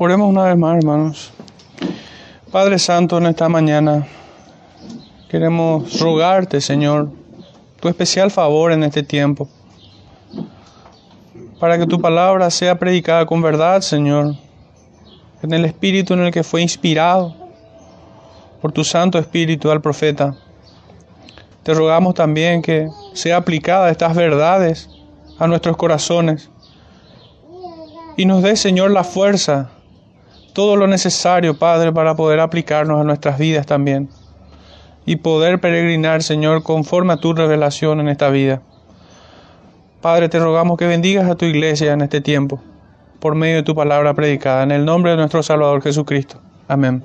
Oremos una vez más, hermanos. Padre Santo, en esta mañana queremos rogarte, Señor, tu especial favor en este tiempo, para que tu palabra sea predicada con verdad, Señor, en el espíritu en el que fue inspirado por tu Santo Espíritu al profeta. Te rogamos también que sea aplicada estas verdades a nuestros corazones y nos dé, Señor, la fuerza, todo lo necesario, Padre, para poder aplicarnos a nuestras vidas también y poder peregrinar, Señor, conforme a tu revelación en esta vida. Padre, te rogamos que bendigas a tu iglesia en este tiempo, por medio de tu palabra predicada, en el nombre de nuestro Salvador Jesucristo. Amén.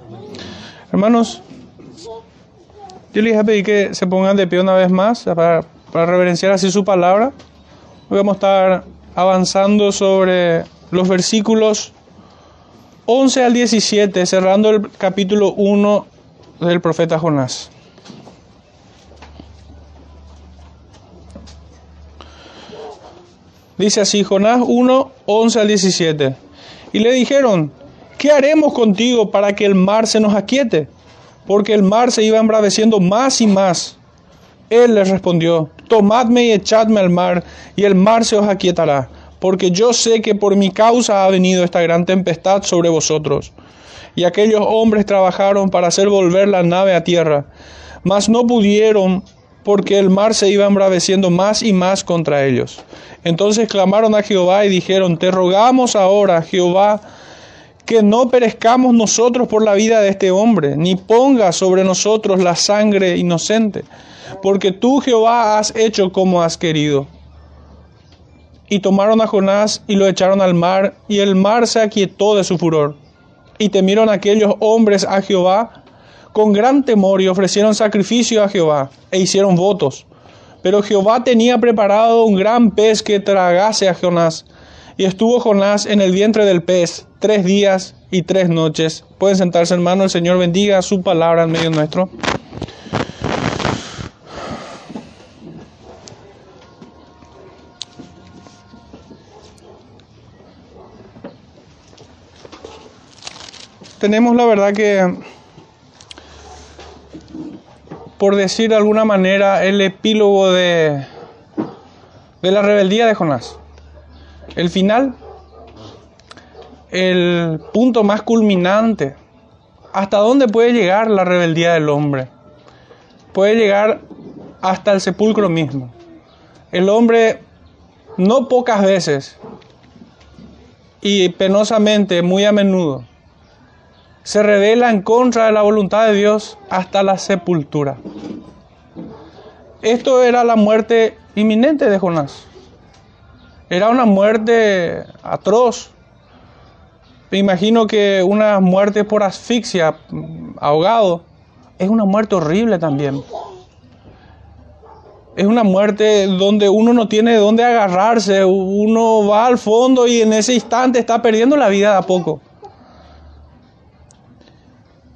Hermanos, yo les voy a pedir que se pongan de pie una vez más para, reverenciar así su palabra. Hoy vamos a estar avanzando sobre los versículos 11 al 17, cerrando el capítulo 1 del profeta Jonás. Dice así, Jonás 1, 11 al 17. Y le dijeron, ¿qué haremos contigo para que el mar se nos aquiete? Porque el mar se iba embraveciendo más y más. Él les respondió, tomadme y echadme al mar, y el mar se os aquietará porque yo sé que por mi causa ha venido esta gran tempestad sobre vosotros. Y aquellos hombres trabajaron para hacer volver la nave a tierra, mas no pudieron porque el mar se iba embraveciendo más y más contra ellos. Entonces clamaron a Jehová y dijeron, te rogamos ahora, Jehová, que no perezcamos nosotros por la vida de este hombre, ni ponga sobre nosotros la sangre inocente, porque tú, Jehová, has hecho como has querido. Y tomaron a Jonás y lo echaron al mar, y el mar se aquietó de su furor. Y temieron aquellos hombres a Jehová con gran temor y ofrecieron sacrificio a Jehová e hicieron votos. Pero Jehová tenía preparado un gran pez que tragase a Jonás. Y estuvo Jonás en el vientre del pez tres días y tres noches. Pueden sentarse, hermano. El Señor bendiga su palabra en medio nuestro. Tenemos la verdad que, por decir de alguna manera, el epílogo de, de la rebeldía de Jonás. El final, el punto más culminante, hasta dónde puede llegar la rebeldía del hombre. Puede llegar hasta el sepulcro mismo. El hombre no pocas veces y penosamente, muy a menudo, se revela en contra de la voluntad de Dios hasta la sepultura. Esto era la muerte inminente de Jonás. Era una muerte atroz. Me imagino que una muerte por asfixia, ahogado, es una muerte horrible también. Es una muerte donde uno no tiene de dónde agarrarse, uno va al fondo y en ese instante está perdiendo la vida de a poco.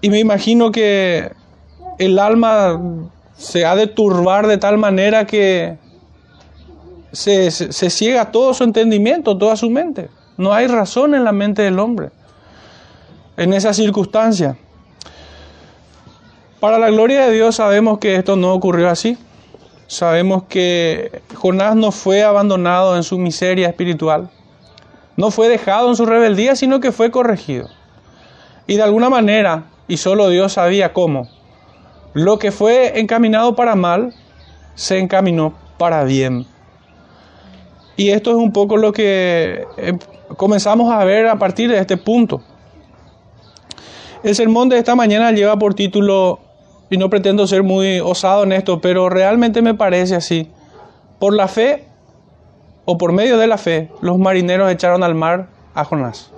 Y me imagino que el alma se ha de turbar de tal manera que se, ciega todo su entendimiento, toda su mente. No hay razón en la mente del hombre en esa circunstancia. Para la gloria de Dios sabemos que esto no ocurrió así. Sabemos que Jonás no fue abandonado en su miseria espiritual. No fue dejado en su rebeldía, sino que fue corregido. Y de alguna manera y solo Dios sabía cómo. Lo que fue encaminado para mal, se encaminó para bien. Y esto es un poco lo que eh, comenzamos a ver a partir de este punto. El sermón de esta mañana lleva por título, y no pretendo ser muy osado en esto, pero realmente me parece así. Por la fe, o por medio de la fe, los marineros echaron al mar a Jonás.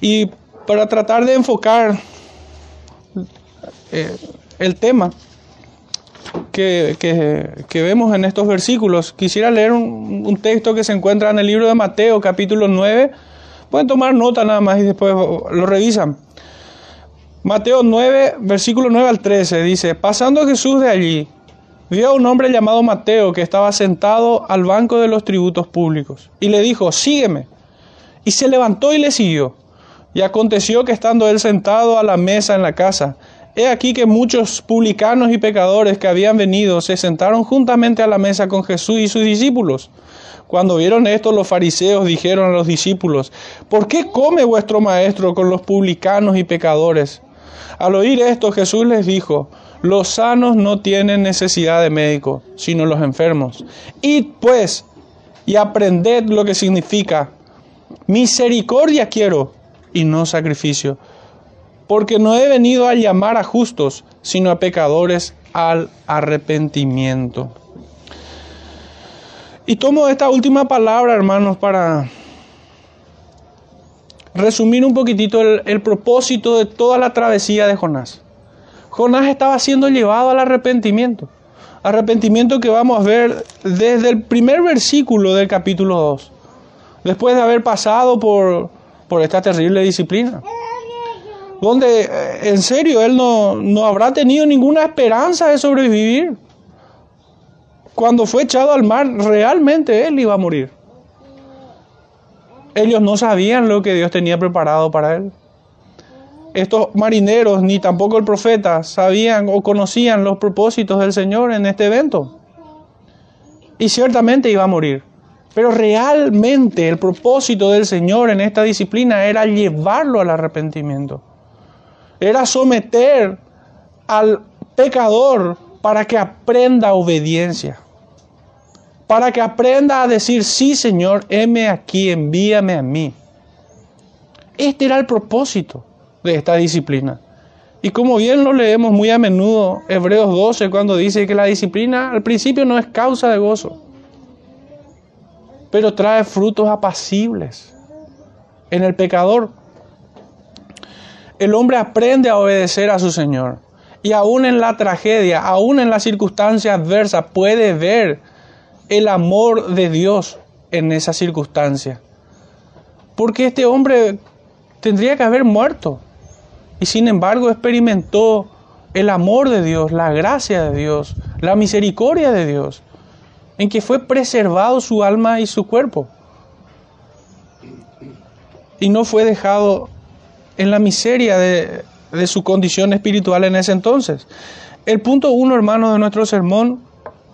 Y para tratar de enfocar eh, el tema que, vemos en estos versículos, quisiera leer un, texto que se encuentra en el libro de Mateo, capítulo 9. Pueden tomar nota nada más y después lo revisan. Mateo 9, versículo 9 al 13, dice, pasando Jesús de allí, vio a un hombre llamado Mateo que estaba sentado al banco de los tributos públicos y le dijo, sígueme. Y se levantó y le siguió. Y aconteció que estando él sentado a la mesa en la casa, he aquí que muchos publicanos y pecadores que habían venido se sentaron juntamente a la mesa con Jesús y sus discípulos. Cuando vieron esto, los fariseos dijeron a los discípulos, ¿por qué come vuestro maestro con los publicanos y pecadores? Al oír esto, Jesús les dijo, los sanos no tienen necesidad de médico, sino los enfermos. Id pues y aprended lo que significa, misericordia quiero y no sacrificio, porque no he venido a llamar a justos, sino a pecadores al arrepentimiento. Y tomo esta última palabra, hermanos, para resumir un poquitito el, propósito de toda la travesía de Jonás. Jonás estaba siendo llevado al arrepentimiento. Arrepentimiento que vamos a ver desde el primer versículo del capítulo 2. Después de haber pasado por, por esta terrible disciplina. Donde eh, en serio él no, no habrá tenido ninguna esperanza de sobrevivir cuando fue echado al mar, realmente él iba a morir. Ellos no sabían lo que Dios tenía preparado para él. Estos marineros, ni tampoco el profeta, sabían o conocían los propósitos del Señor en este evento. Y ciertamente iba a morir. Pero realmente el propósito del Señor en esta disciplina era llevarlo al arrepentimiento. Era someter al pecador para que aprenda obediencia para que aprenda a decir, sí Señor, heme aquí, envíame a mí. Este era el propósito de esta disciplina. Y como bien lo leemos muy a menudo, Hebreos 12, cuando dice que la disciplina al principio no es causa de gozo, pero trae frutos apacibles en el pecador. El hombre aprende a obedecer a su Señor. Y aún en la tragedia, aún en la circunstancia adversa, puede ver el amor de Dios en esa circunstancia. Porque este hombre tendría que haber muerto. Y sin embargo experimentó el amor de Dios, la gracia de Dios, la misericordia de Dios, en que fue preservado su alma y su cuerpo. Y no fue dejado en la miseria de, de su condición espiritual en ese entonces. El punto uno, hermano, de nuestro sermón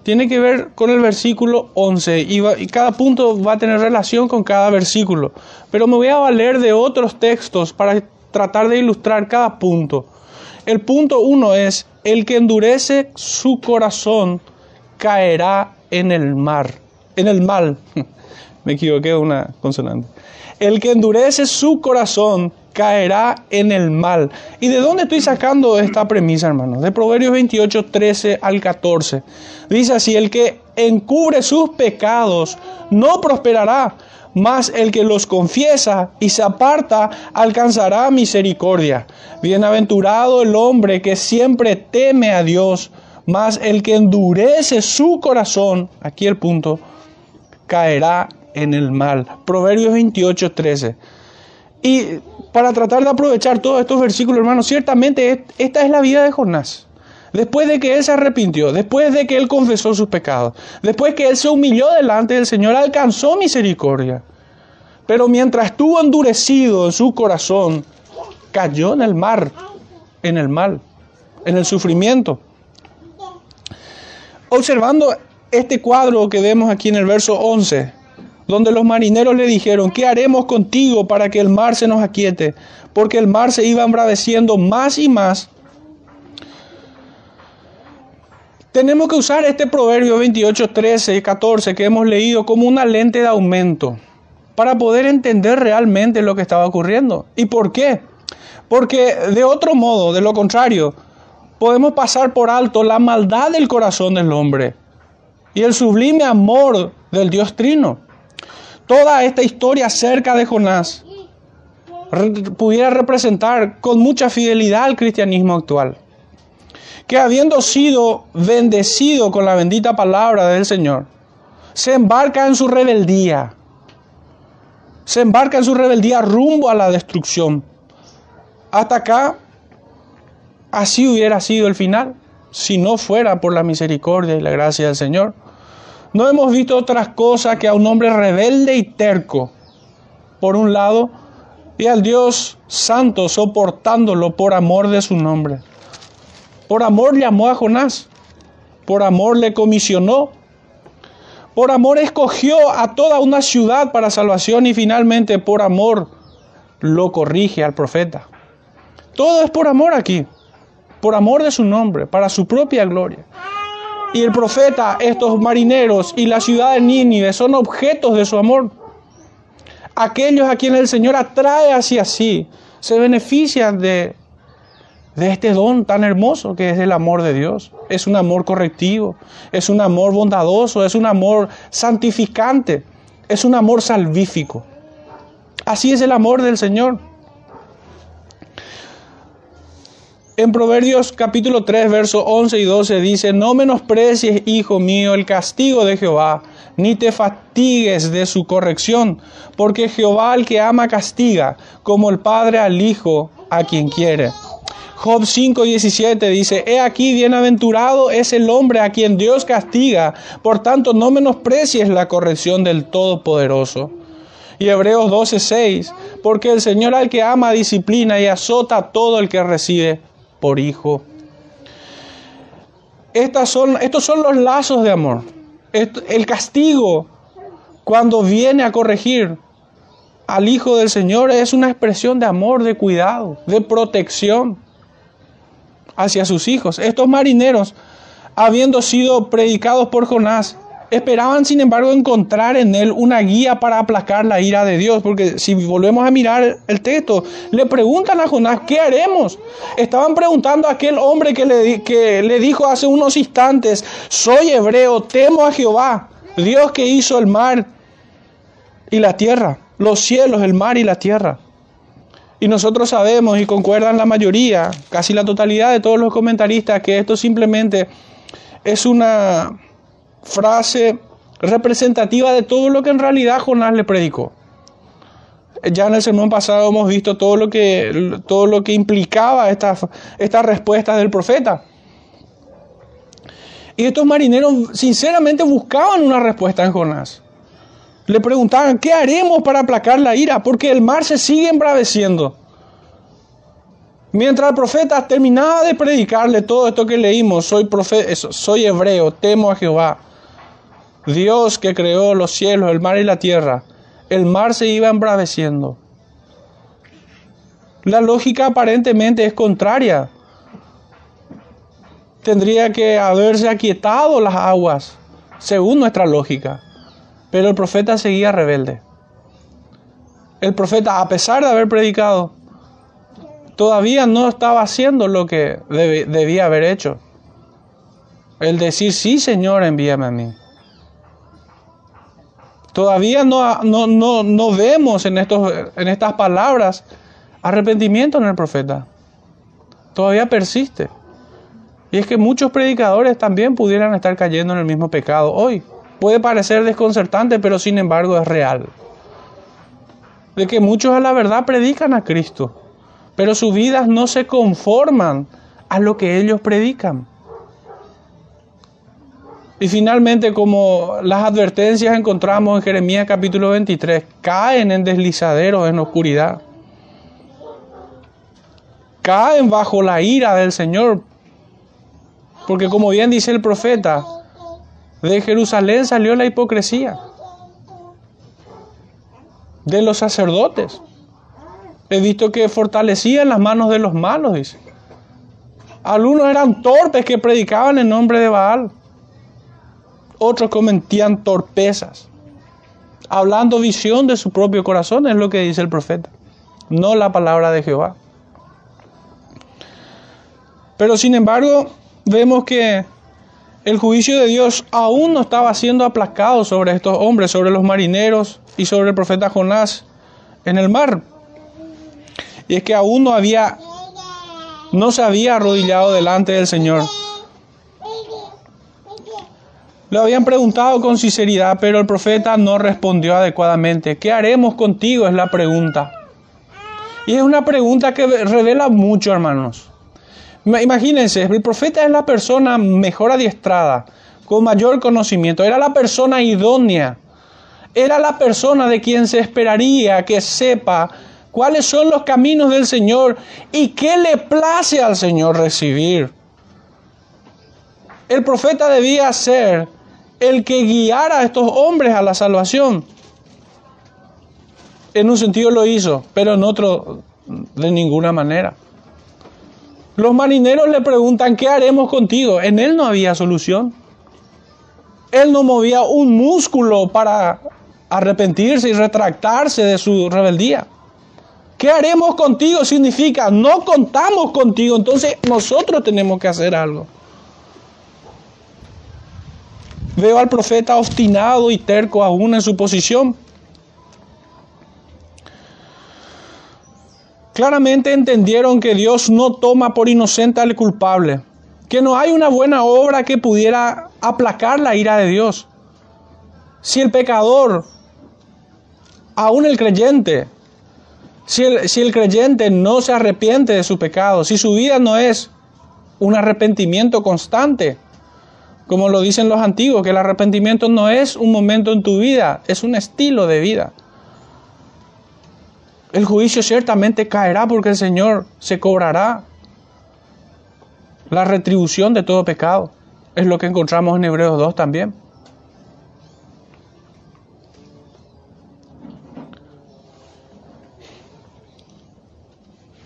tiene que ver con el versículo 11 y, cada punto va a tener relación con cada versículo. Pero me voy a valer de otros textos para tratar de ilustrar cada punto. El punto 1 es, el que endurece su corazón caerá en el mar, en el mal. me equivoqué una consonante. El que endurece su corazón caerá en el mal. ¿Y de dónde estoy sacando esta premisa, hermanos? De Proverbios 28, 13 al 14. Dice así, el que encubre sus pecados no prosperará, mas el que los confiesa y se aparta alcanzará misericordia. Bienaventurado el hombre que siempre teme a Dios, mas el que endurece su corazón, aquí el punto, caerá en el mal. Proverbios 28, 13. Y para tratar de aprovechar todos estos versículos, hermanos, ciertamente esta es la vida de Jonás. Después de que él se arrepintió, después de que él confesó sus pecados, después que él se humilló delante del Señor, alcanzó misericordia. Pero mientras estuvo endurecido en su corazón, cayó en el mar, en el mal, en el sufrimiento. Observando este cuadro que vemos aquí en el verso 11, donde los marineros le dijeron, ¿qué haremos contigo para que el mar se nos aquiete? Porque el mar se iba embraveciendo más y más. Tenemos que usar este proverbio 28, 13 y 14 que hemos leído como una lente de aumento para poder entender realmente lo que estaba ocurriendo. ¿Y por qué? Porque de otro modo, de lo contrario, podemos pasar por alto la maldad del corazón del hombre y el sublime amor del Dios Trino toda esta historia acerca de Jonás pudiera representar con mucha fidelidad al cristianismo actual. Que habiendo sido bendecido con la bendita palabra del Señor, se embarca en su rebeldía. Se embarca en su rebeldía rumbo a la destrucción. Hasta acá, así hubiera sido el final, si no fuera por la misericordia y la gracia del Señor. No hemos visto otras cosas que a un hombre rebelde y terco, por un lado, y al Dios santo soportándolo por amor de su nombre. Por amor llamó a Jonás, por amor le comisionó, por amor escogió a toda una ciudad para salvación y finalmente por amor lo corrige al profeta. Todo es por amor aquí, por amor de su nombre, para su propia gloria. Y el profeta, estos marineros y la ciudad de Nínive son objetos de su amor. Aquellos a quienes el Señor atrae hacia sí se benefician de, de este don tan hermoso que es el amor de Dios. Es un amor correctivo, es un amor bondadoso, es un amor santificante, es un amor salvífico. Así es el amor del Señor. En Proverbios capítulo 3, versos 11 y 12 dice, no menosprecies, hijo mío, el castigo de Jehová, ni te fatigues de su corrección, porque Jehová al que ama castiga, como el Padre al Hijo a quien quiere. Job 5:17 dice, He aquí bienaventurado es el hombre a quien Dios castiga, por tanto no menosprecies la corrección del Todopoderoso. Y Hebreos 12:6, porque el Señor al que ama disciplina y azota a todo el que recibe por hijo. Estos son los lazos de amor. El castigo, cuando viene a corregir al Hijo del Señor, es una expresión de amor, de cuidado, de protección hacia sus hijos. Estos marineros, habiendo sido predicados por Jonás, Esperaban, sin embargo, encontrar en él una guía para aplacar la ira de Dios, porque si volvemos a mirar el texto, le preguntan a Jonás, ¿qué haremos? Estaban preguntando a aquel hombre que le, que le dijo hace unos instantes, soy hebreo, temo a Jehová, Dios que hizo el mar y la tierra, los cielos, el mar y la tierra. Y nosotros sabemos y concuerdan la mayoría, casi la totalidad de todos los comentaristas, que esto simplemente es una frase representativa de todo lo que en realidad Jonás le predicó. Ya en el sermón pasado hemos visto todo lo que, todo lo que implicaba estas esta respuestas del profeta. Y estos marineros sinceramente buscaban una respuesta en Jonás. Le preguntaban, ¿qué haremos para aplacar la ira? Porque el mar se sigue embraveciendo. Mientras el profeta terminaba de predicarle todo esto que leímos, soy, soy hebreo, temo a Jehová. Dios que creó los cielos, el mar y la tierra, el mar se iba embraveciendo. La lógica aparentemente es contraria. Tendría que haberse aquietado las aguas, según nuestra lógica. Pero el profeta seguía rebelde. El profeta, a pesar de haber predicado, todavía no estaba haciendo lo que debía haber hecho. El decir, sí, Señor, envíame a mí. Todavía no, no, no, vemos en, estos, en estas palabras arrepentimiento en el profeta. Todavía persiste. Y es que muchos predicadores también pudieran estar cayendo en el mismo pecado hoy. Puede parecer desconcertante, pero sin embargo es real. De que muchos a la verdad predican a Cristo, pero sus vidas no se conforman a lo que ellos predican. Y finalmente, como las advertencias encontramos en Jeremías capítulo 23, caen en deslizaderos en oscuridad. Caen bajo la ira del Señor. Porque como bien dice el profeta, de Jerusalén salió la hipocresía. De los sacerdotes. He visto que fortalecían las manos de los malos, dice. Algunos eran torpes que predicaban en nombre de Baal otros cometían torpezas, hablando visión de su propio corazón, es lo que dice el profeta, no la palabra de Jehová. Pero sin embargo, vemos que el juicio de Dios aún no estaba siendo aplacado sobre estos hombres, sobre los marineros y sobre el profeta Jonás en el mar. Y es que aún no había, no se había arrodillado delante del Señor. Le habían preguntado con sinceridad, pero el profeta no respondió adecuadamente. ¿Qué haremos contigo? Es la pregunta. Y es una pregunta que revela mucho, hermanos. Imagínense, el profeta es la persona mejor adiestrada, con mayor conocimiento, era la persona idónea, era la persona de quien se esperaría que sepa cuáles son los caminos del Señor y qué le place al Señor recibir. El profeta debía ser el que guiara a estos hombres a la salvación. En un sentido lo hizo, pero en otro de ninguna manera. Los marineros le preguntan, ¿qué haremos contigo? En él no había solución. Él no movía un músculo para arrepentirse y retractarse de su rebeldía. ¿Qué haremos contigo? Significa, no contamos contigo, entonces nosotros tenemos que hacer algo. Veo al profeta obstinado y terco aún en su posición. Claramente entendieron que Dios no toma por inocente al culpable, que no hay una buena obra que pudiera aplacar la ira de Dios. Si el pecador, aún el creyente, si el, si el creyente no se arrepiente de su pecado, si su vida no es un arrepentimiento constante, como lo dicen los antiguos, que el arrepentimiento no es un momento en tu vida, es un estilo de vida. El juicio ciertamente caerá porque el Señor se cobrará la retribución de todo pecado. Es lo que encontramos en Hebreos 2 también.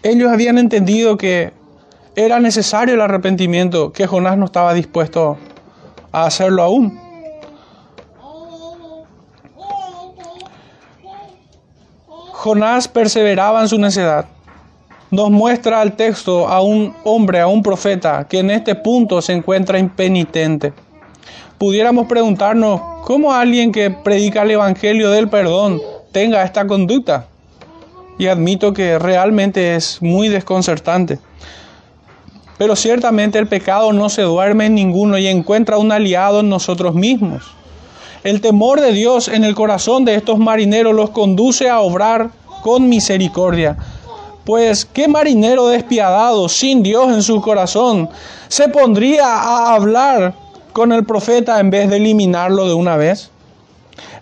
Ellos habían entendido que era necesario el arrepentimiento, que Jonás no estaba dispuesto hacerlo aún. Jonás perseveraba en su necedad. Nos muestra el texto a un hombre, a un profeta, que en este punto se encuentra impenitente. Pudiéramos preguntarnos cómo alguien que predica el Evangelio del perdón tenga esta conducta. Y admito que realmente es muy desconcertante. Pero ciertamente el pecado no se duerme en ninguno y encuentra un aliado en nosotros mismos. El temor de Dios en el corazón de estos marineros los conduce a obrar con misericordia. Pues, ¿qué marinero despiadado, sin Dios en su corazón, se pondría a hablar con el profeta en vez de eliminarlo de una vez?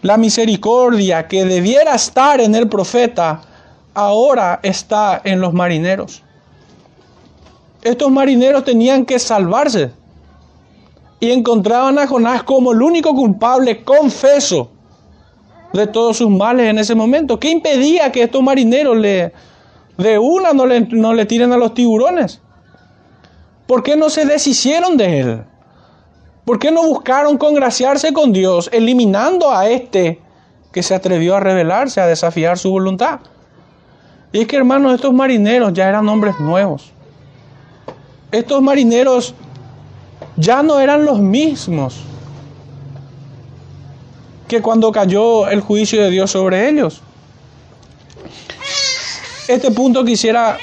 La misericordia que debiera estar en el profeta, ahora está en los marineros. Estos marineros tenían que salvarse y encontraban a Jonás como el único culpable confeso de todos sus males en ese momento. ¿Qué impedía que estos marineros le, de una no le, no le tiren a los tiburones? ¿Por qué no se deshicieron de él? ¿Por qué no buscaron congraciarse con Dios, eliminando a este que se atrevió a rebelarse, a desafiar su voluntad? Y es que, hermanos, estos marineros ya eran hombres nuevos estos marineros ya no eran los mismos que cuando cayó el juicio de Dios sobre ellos. Este punto quisiera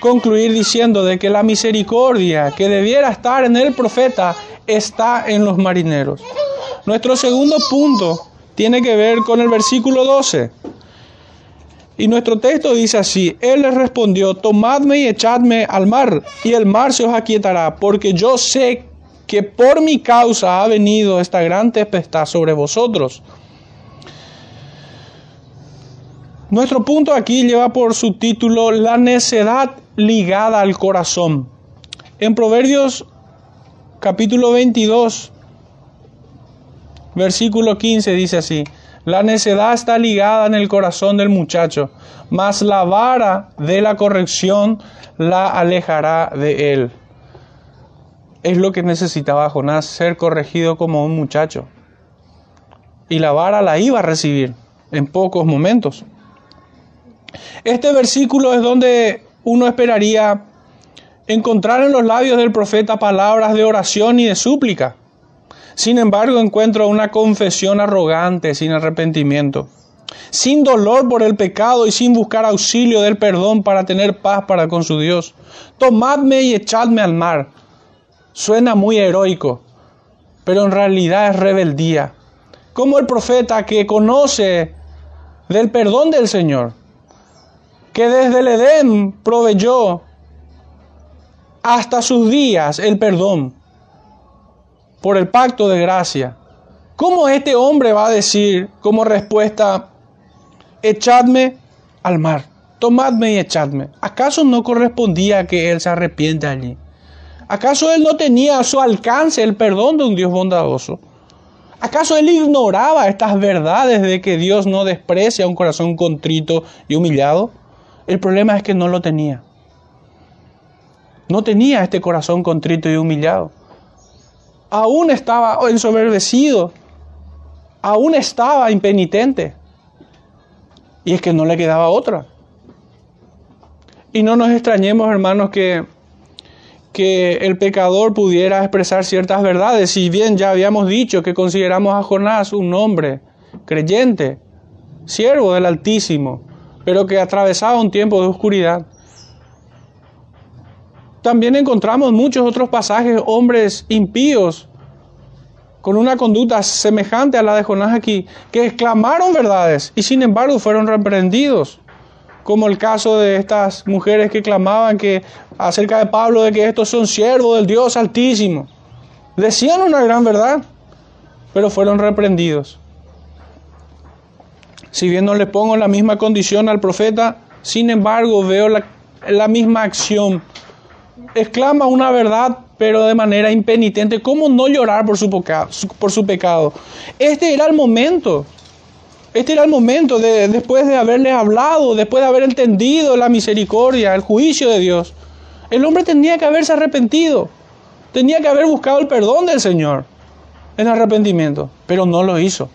concluir diciendo de que la misericordia que debiera estar en el profeta está en los marineros. Nuestro segundo punto tiene que ver con el versículo 12. Y nuestro texto dice así, Él les respondió, tomadme y echadme al mar, y el mar se os aquietará, porque yo sé que por mi causa ha venido esta gran tempestad sobre vosotros. Nuestro punto aquí lleva por subtítulo La necedad ligada al corazón. En Proverbios capítulo 22, versículo 15 dice así, la necedad está ligada en el corazón del muchacho, mas la vara de la corrección la alejará de él. Es lo que necesitaba Jonás, ser corregido como un muchacho. Y la vara la iba a recibir en pocos momentos. Este versículo es donde uno esperaría encontrar en los labios del profeta palabras de oración y de súplica. Sin embargo, encuentro una confesión arrogante, sin arrepentimiento, sin dolor por el pecado y sin buscar auxilio del perdón para tener paz para con su Dios. Tomadme y echadme al mar. Suena muy heroico, pero en realidad es rebeldía. Como el profeta que conoce del perdón del Señor, que desde el Edén proveyó hasta sus días el perdón por el pacto de gracia. ¿Cómo este hombre va a decir como respuesta, echadme al mar? tomadme y echadme. ¿Acaso no correspondía que él se arrepiente allí? ¿Acaso él no tenía a su alcance el perdón de un Dios bondadoso? ¿Acaso él ignoraba estas verdades de que Dios no desprecia un corazón contrito y humillado? El problema es que no lo tenía. No tenía este corazón contrito y humillado. Aún estaba ensoberbecido. Aún estaba impenitente. Y es que no le quedaba otra. Y no nos extrañemos, hermanos, que, que el pecador pudiera expresar ciertas verdades. Si bien ya habíamos dicho que consideramos a Jonás un hombre creyente, siervo del Altísimo, pero que atravesaba un tiempo de oscuridad. También encontramos muchos otros pasajes, hombres impíos, con una conducta semejante a la de Jonás aquí, que exclamaron verdades y sin embargo fueron reprendidos, como el caso de estas mujeres que clamaban que acerca de Pablo de que estos son siervos del Dios Altísimo. Decían una gran verdad, pero fueron reprendidos. Si bien no le pongo la misma condición al profeta, sin embargo veo la, la misma acción exclama una verdad, pero de manera impenitente. ¿Cómo no llorar por su, por su pecado? Este era el momento. Este era el momento de, después de haberle hablado, después de haber entendido la misericordia, el juicio de Dios. El hombre tenía que haberse arrepentido. Tenía que haber buscado el perdón del Señor en arrepentimiento, pero no lo hizo.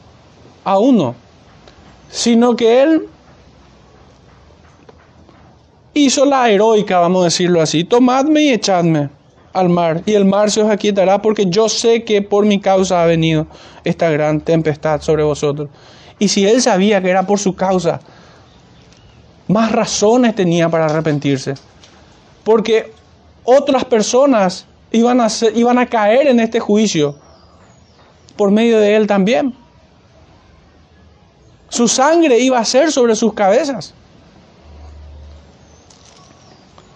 Aún no. Sino que él hizo la heroica, vamos a decirlo así, tomadme y echadme al mar, y el mar se os aquietará, porque yo sé que por mi causa ha venido esta gran tempestad sobre vosotros. Y si él sabía que era por su causa, más razones tenía para arrepentirse, porque otras personas iban a, iban a caer en este juicio por medio de él también. Su sangre iba a ser sobre sus cabezas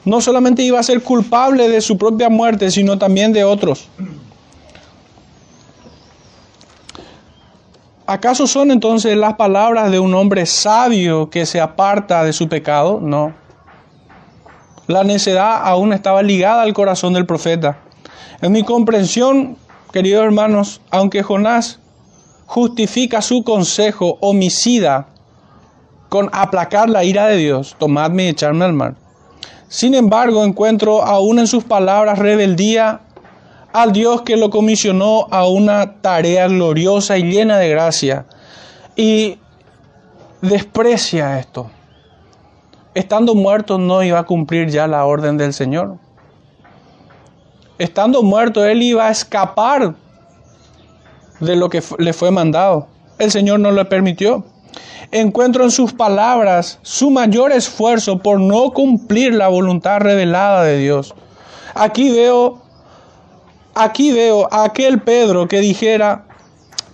no solamente iba a ser culpable de su propia muerte, sino también de otros. ¿Acaso son entonces las palabras de un hombre sabio que se aparta de su pecado? No. La necedad aún estaba ligada al corazón del profeta. En mi comprensión, queridos hermanos, aunque Jonás justifica su consejo homicida con aplacar la ira de Dios, tomadme y echarme al mar. Sin embargo, encuentro aún en sus palabras rebeldía al Dios que lo comisionó a una tarea gloriosa y llena de gracia. Y desprecia esto. Estando muerto no iba a cumplir ya la orden del Señor. Estando muerto él iba a escapar de lo que le fue mandado. El Señor no lo permitió encuentro en sus palabras su mayor esfuerzo por no cumplir la voluntad revelada de Dios. Aquí veo, aquí veo a aquel Pedro que dijera,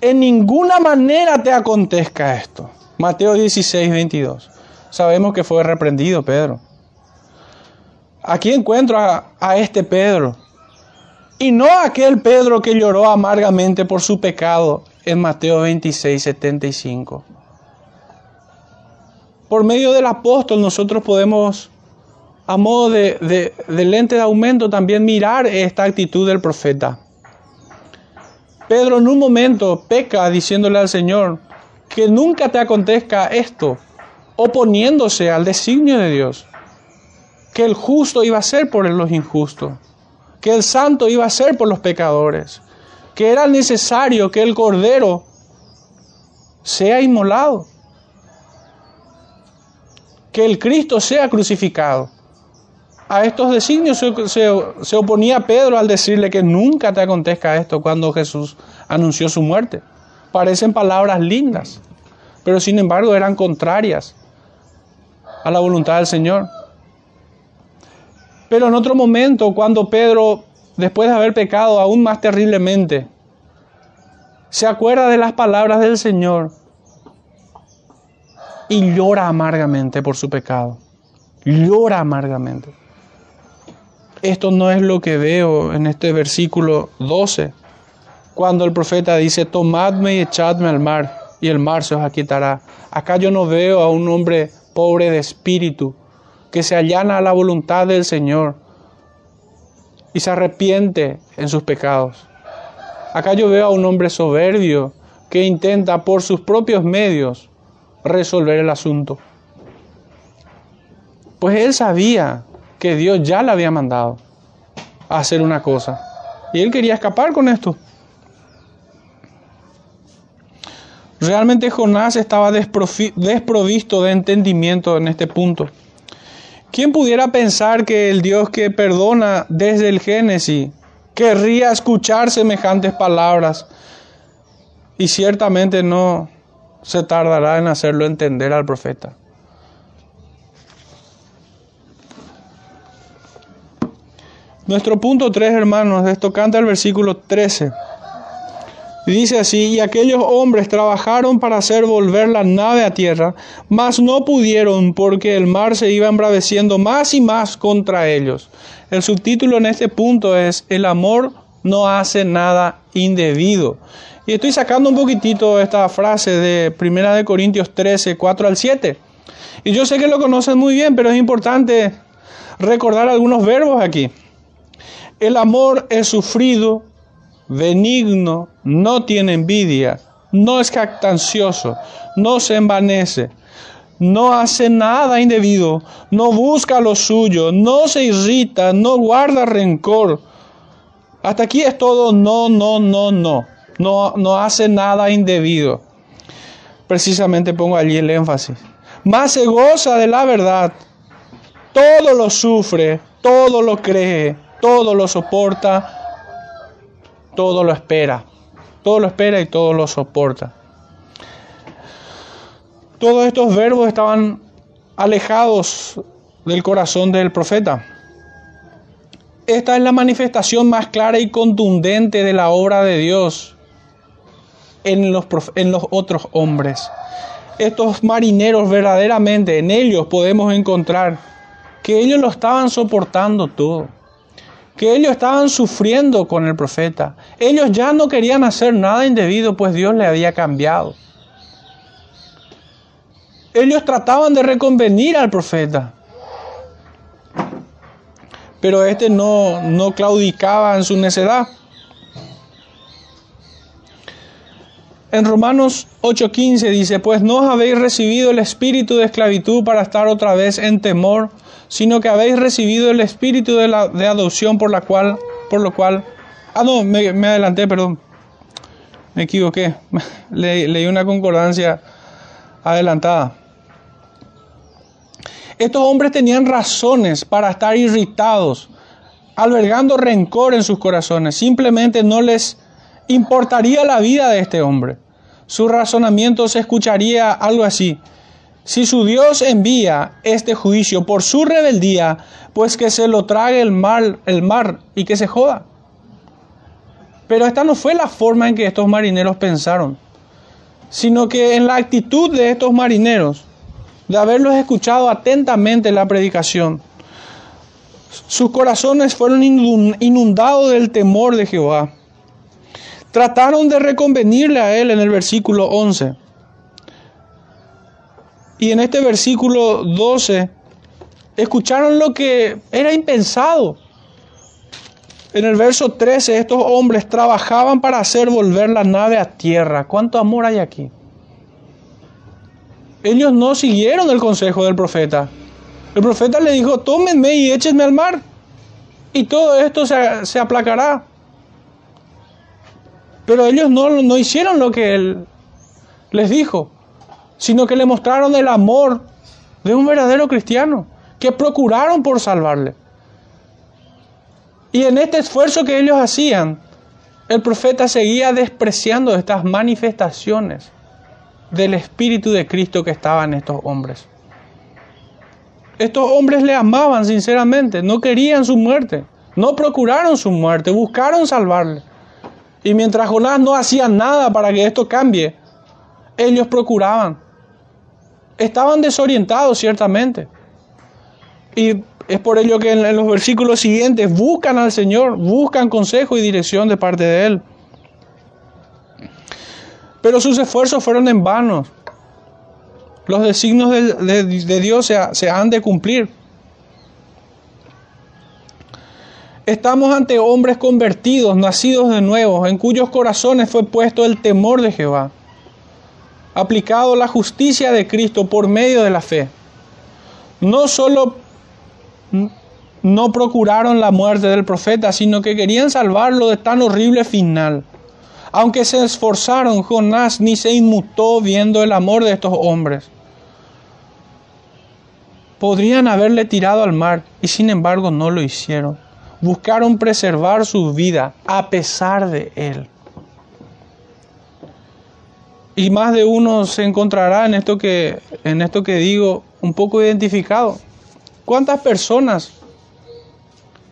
en ninguna manera te acontezca esto. Mateo 16, 22. Sabemos que fue reprendido Pedro. Aquí encuentro a, este Pedro. Y no aquel Pedro que lloró amargamente por su pecado en Mateo 26, 75 por medio del apóstol nosotros podemos, a modo de, lente de aumento, también mirar esta actitud del profeta. Pedro en un momento peca diciéndole al Señor que nunca te acontezca esto, oponiéndose al designio de Dios, que el justo iba a ser por los injustos, que el santo iba a ser por los pecadores, que era necesario que el cordero sea inmolado que el Cristo sea crucificado. A estos designios se, oponía Pedro al decirle que nunca te acontezca esto cuando Jesús anunció su muerte. Parecen palabras lindas, pero sin embargo eran contrarias a la voluntad del Señor. Pero en otro momento, cuando Pedro, después de haber pecado aún más terriblemente, se acuerda de las palabras del Señor y llora amargamente por su pecado. Llora amargamente. Esto no es lo que veo en este versículo 12, cuando el profeta dice, tomadme y echadme al mar, y el mar se os aquietará. Acá yo no veo a un hombre pobre de espíritu, que se allana a la voluntad del Señor y se arrepiente en sus pecados. Acá yo veo a un hombre soberbio que intenta por sus propios medios resolver el asunto. Pues él sabía que Dios ya le había mandado a hacer una cosa. Y él quería escapar con esto. Realmente Jonás estaba desprovisto de entendimiento en este punto. ¿Quién pudiera pensar que el Dios que perdona desde el Génesis querría escuchar semejantes palabras? Y ciertamente no se tardará en hacerlo entender al profeta. Nuestro punto 3, hermanos, esto canta el versículo 13. Dice así, y aquellos hombres trabajaron para hacer volver la nave a tierra, mas no pudieron porque el mar se iba embraveciendo más y más contra ellos. El subtítulo en este punto es, el amor no hace nada indebido. Y estoy sacando un poquitito esta frase de 1 de Corintios 13, 4 al 7. Y yo sé que lo conocen muy bien, pero es importante recordar algunos verbos aquí. El amor es sufrido, benigno, no tiene envidia, no es jactancioso, no se envanece, no hace nada indebido, no busca lo suyo, no se irrita, no guarda rencor. Hasta aquí es todo no, no, no, no. No, no hace nada indebido. Precisamente pongo allí el énfasis. Más se goza de la verdad. Todo lo sufre, todo lo cree, todo lo soporta, todo lo espera. Todo lo espera y todo lo soporta. Todos estos verbos estaban alejados del corazón del profeta. Esta es la manifestación más clara y contundente de la obra de Dios en los, otros hombres. Estos marineros verdaderamente, en ellos podemos encontrar que ellos lo estaban soportando todo que ellos estaban sufriendo con el profeta. Ellos ya no querían hacer nada indebido, pues Dios le había cambiado. Ellos trataban de reconvenir al profeta, pero este no, no claudicaba en su necedad. En Romanos 8:15 dice, pues no habéis recibido el espíritu de esclavitud para estar otra vez en temor, sino que habéis recibido el espíritu de, la, de adopción por la cual, por lo cual, ah no, me, adelanté, perdón, me equivoqué, leí una concordancia adelantada. Estos hombres tenían razones para estar irritados, albergando rencor en sus corazones. Simplemente no les importaría la vida de este hombre. Su razonamiento se escucharía algo así. Si su Dios envía este juicio por su rebeldía, pues que se lo trague el mar, el mar y que se joda. Pero esta no fue la forma en que estos marineros pensaron, sino que en la actitud de estos marineros, de haberlos escuchado atentamente la predicación, sus corazones fueron inundados del temor de Jehová. Trataron de reconvenirle a él en el versículo 11 y en este versículo 12, escucharon lo que era impensado. En el verso 13, estos hombres trabajaban para hacer volver la nave a tierra. ¿Cuánto amor hay aquí? Ellos no siguieron el consejo del profeta. El profeta le dijo, tómenme y échenme al mar. Y todo esto se, se aplacará. Pero ellos no, no hicieron lo que él les dijo sino que le mostraron el amor de un verdadero cristiano, que procuraron por salvarle. Y en este esfuerzo que ellos hacían, el profeta seguía despreciando estas manifestaciones del Espíritu de Cristo que estaban en estos hombres. Estos hombres le amaban sinceramente, no querían su muerte, no procuraron su muerte, buscaron salvarle. Y mientras Jonás no hacía nada para que esto cambie, ellos procuraban estaban desorientados ciertamente. Y es por ello que en, los versículos siguientes buscan al Señor, buscan consejo y dirección de parte de Él. Pero sus esfuerzos fueron en vano. Los designios de, Dios se, se han de cumplir. Estamos ante hombres convertidos, nacidos de nuevo, en cuyos corazones fue puesto el temor de Jehová, aplicado la justicia de Cristo por medio de la fe. No solo no procuraron la muerte del profeta, sino que querían salvarlo de tan horrible final. Aunque se esforzaron, Jonás ni se inmutó viendo el amor de estos hombres. Podrían haberle tirado al mar y sin embargo no lo hicieron. Buscaron preservar su vida a pesar de él. Y más de uno se encontrará en esto que, en esto que digo un poco identificado. ¿Cuántas personas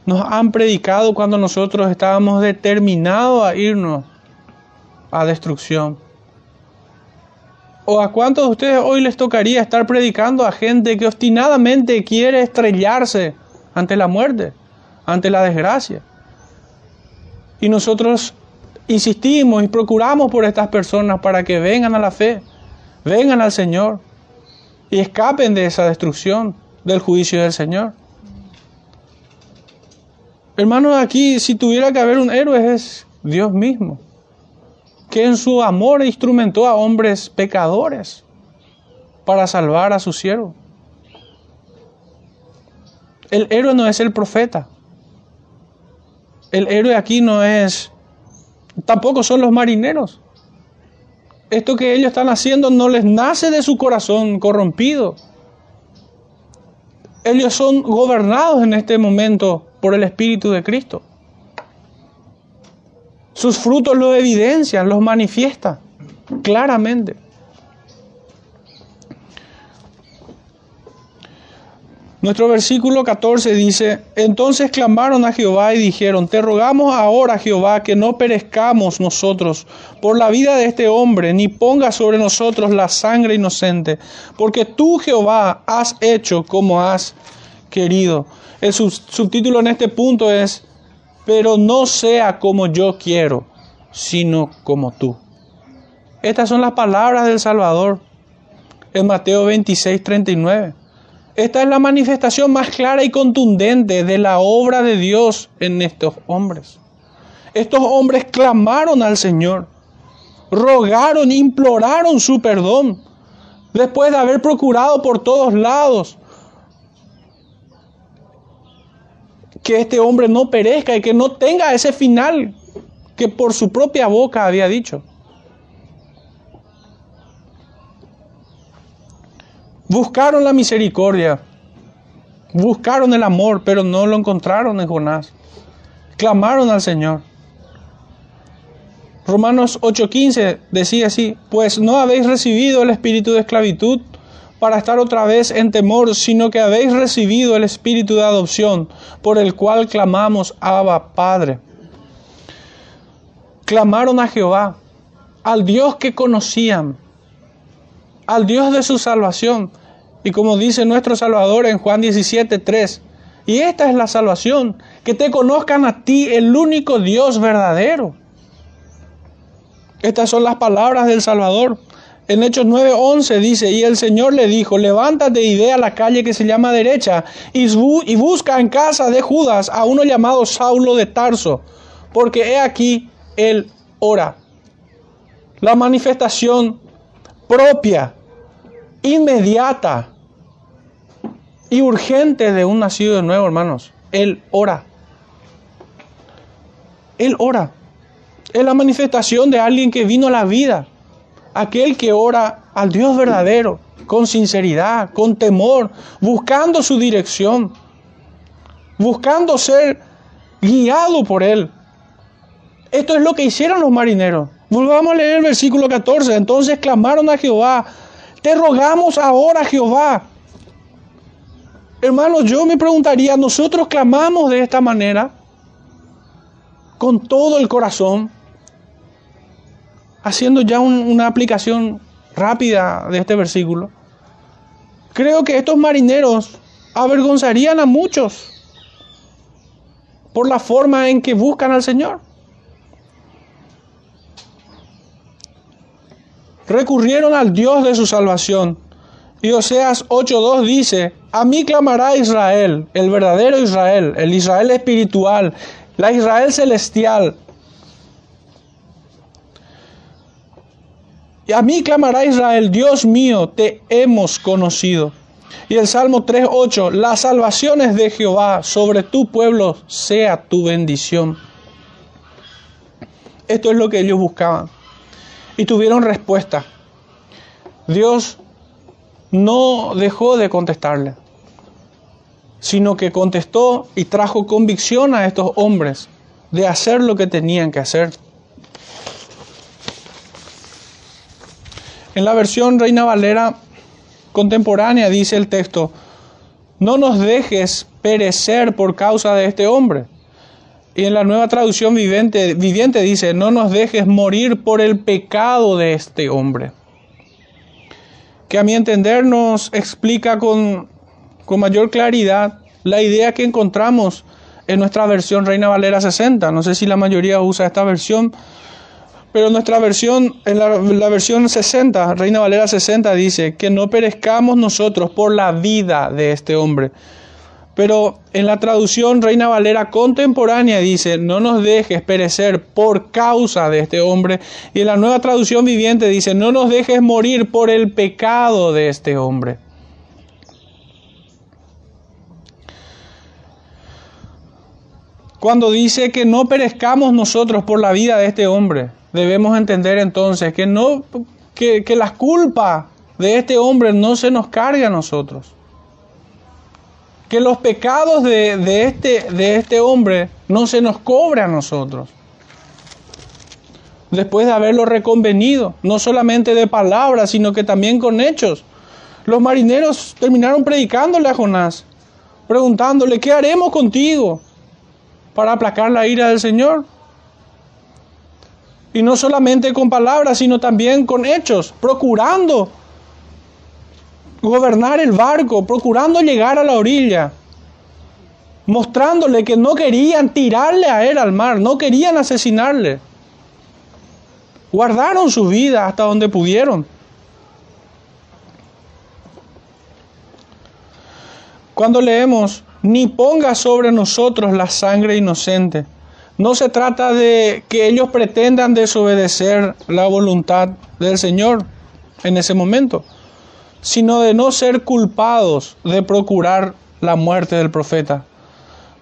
nos han predicado cuando nosotros estábamos determinados a irnos a destrucción. ¿O a cuántos de ustedes hoy les tocaría estar predicando a gente que obstinadamente quiere estrellarse ante la muerte, ante la desgracia? Y nosotros insistimos y procuramos por estas personas para que vengan a la fe, vengan al Señor y escapen de esa destrucción, del juicio del Señor. Hermanos, aquí si tuviera que haber un héroe es Dios mismo, que en su amor instrumentó a hombres pecadores para salvar a su siervo. El héroe no es el profeta. El héroe aquí no es, tampoco son los marineros. Esto que ellos están haciendo no les nace de su corazón corrompido. Ellos son gobernados en este momento por el Espíritu de Cristo. Sus frutos lo evidencian, los manifiesta claramente. Nuestro versículo 14 dice, entonces clamaron a Jehová y dijeron, te rogamos ahora, Jehová, que no perezcamos nosotros por la vida de este hombre, ni ponga sobre nosotros la sangre inocente, porque tú, Jehová, has hecho como has querido. El subtítulo en este punto es, pero no sea como yo quiero, sino como tú. Estas son las palabras del Salvador en Mateo 26, 39. Esta es la manifestación más clara y contundente de la obra de Dios en estos hombres. Estos hombres clamaron al Señor, rogaron, imploraron su perdón, después de haber procurado por todos lados que este hombre no perezca y que no tenga ese final que por su propia boca había dicho. Buscaron la misericordia, buscaron el amor, pero no lo encontraron en Jonás. Clamaron al Señor. Romanos 8:15 decía así, pues no habéis recibido el espíritu de esclavitud para estar otra vez en temor, sino que habéis recibido el espíritu de adopción, por el cual clamamos, Abba, Padre. Clamaron a Jehová, al Dios que conocían, al Dios de su salvación. Y como dice nuestro Salvador en Juan 17, 3, y esta es la salvación, que te conozcan a ti, el único Dios verdadero. Estas son las palabras del Salvador. En Hechos 9:11 dice, y el Señor le dijo, levántate y ve a la calle que se llama derecha y, y busca en casa de Judas a uno llamado Saulo de Tarso, porque he aquí, él ora. La manifestación propia, inmediata y urgente de un nacido de nuevo, hermanos. Él ora. Él ora. Es la manifestación de alguien que vino a la vida aquel que ora al Dios verdadero, con sinceridad, con temor, buscando su dirección, buscando ser guiado por Él. Esto es lo que hicieron los marineros. Volvamos a leer el versículo 14. Entonces clamaron a Jehová, te rogamos ahora Jehová. Hermanos, yo me preguntaría, ¿nosotros clamamos de esta manera? Con todo el corazón haciendo ya una aplicación rápida de este versículo, creo que estos marineros avergonzarían a muchos por la forma en que buscan al Señor. Recurrieron al Dios de su salvación Y Oseas 8.2 dice, a mí clamará Israel, el verdadero Israel, el Israel espiritual, la Israel celestial. Y a mí clamará Israel, Dios mío, te hemos conocido. Y el Salmo 3.8, las salvaciones de Jehová sobre tu pueblo sea tu bendición. Esto es lo que ellos buscaban. Y tuvieron respuesta. Dios no dejó de contestarle, sino que contestó y trajo convicción a estos hombres de hacer lo que tenían que hacer. En la versión Reina Valera contemporánea dice el texto, no nos dejes perecer por causa de este hombre. Y en la nueva traducción viviente, viviente dice, no nos dejes morir por el pecado de este hombre que a mi entender nos explica con, mayor claridad la idea que encontramos en nuestra versión Reina Valera 60. No sé si la mayoría usa esta versión, pero nuestra versión, en la, versión 60, Reina Valera 60, dice que no perezcamos nosotros por la vida de este hombre, pero en la traducción Reina Valera contemporánea dice, no nos dejes perecer por causa de este hombre. Y en la nueva traducción viviente dice, no nos dejes morir por el pecado de este hombre. Cuando dice que no perezcamos nosotros por la vida de este hombre, debemos entender entonces que, no, que, que la culpa de este hombre no se nos cargue a nosotros que los pecados de, este, de este hombre no se nos cobren a nosotros. Después de haberlo reconvenido, no solamente de palabras, sino que también con hechos. Los marineros terminaron predicándole a Jonás, preguntándole, ¿qué haremos contigo para aplacar la ira del Señor? Y no solamente con palabras, sino también con hechos, procurando gobernar el barco, procurando llegar a la orilla, mostrándole que no querían tirarle a él al mar, no querían asesinarle. Guardaron su vida hasta donde pudieron. Cuando leemos, ni ponga sobre nosotros la sangre inocente, no se trata de que ellos pretendan desobedecer la voluntad del Señor en ese momento sino de no ser culpados de procurar la muerte del profeta,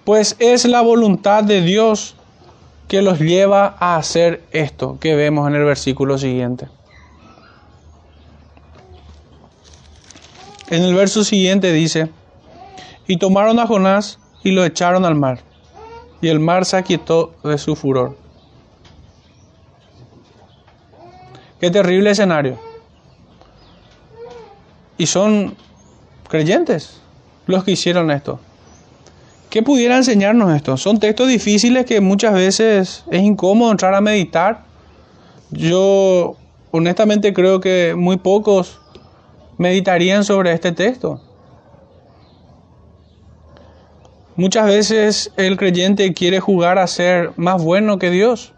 pues es la voluntad de Dios que los lleva a hacer esto que vemos en el versículo siguiente. En el verso siguiente dice, y tomaron a Jonás y lo echaron al mar, y el mar se aquietó de su furor. Qué terrible escenario y son creyentes los que hicieron esto. ¿Qué pudiera enseñarnos esto? Son textos difíciles que muchas veces es incómodo entrar a meditar. Yo honestamente creo que muy pocos meditarían sobre este texto. Muchas veces el creyente quiere jugar a ser más bueno que Dios,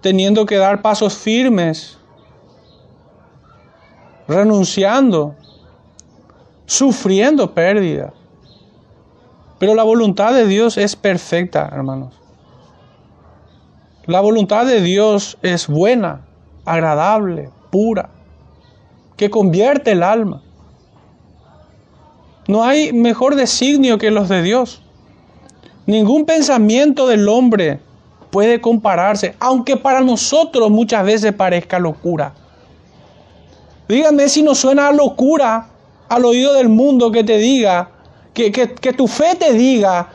teniendo que dar pasos firmes renunciando, sufriendo pérdida. Pero la voluntad de Dios es perfecta, hermanos. La voluntad de Dios es buena, agradable, pura, que convierte el alma. No hay mejor designio que los de Dios. Ningún pensamiento del hombre puede compararse, aunque para nosotros muchas veces parezca locura. Díganme si no suena locura al oído del mundo que te diga, que, tu fe te diga,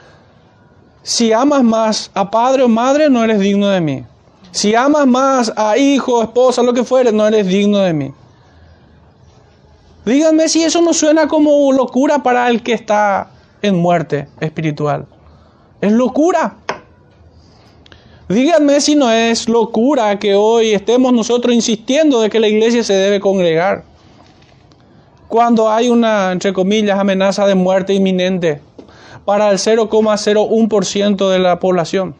si amas más a padre o madre, no eres digno de mí. Si amas más a hijo, esposa, lo que fuere, no eres digno de mí. Díganme si eso no suena como locura para el que está en muerte espiritual. Es locura. Díganme si no es locura que hoy estemos nosotros insistiendo de que la iglesia se debe congregar. Cuando hay una, entre comillas, amenaza de muerte inminente para el 0,01% de la población.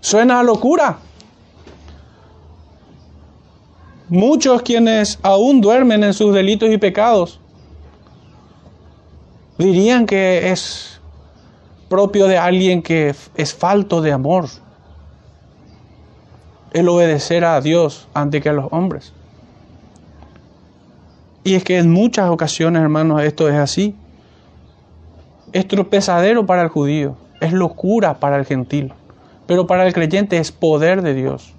Suena a locura. Muchos quienes aún duermen en sus delitos y pecados dirían que es propio de alguien que es falto de amor el obedecer a Dios antes que a los hombres. Y es que en muchas ocasiones, hermanos, esto es así. Es tropezadero para el judío, es locura para el gentil, pero para el creyente es poder de Dios.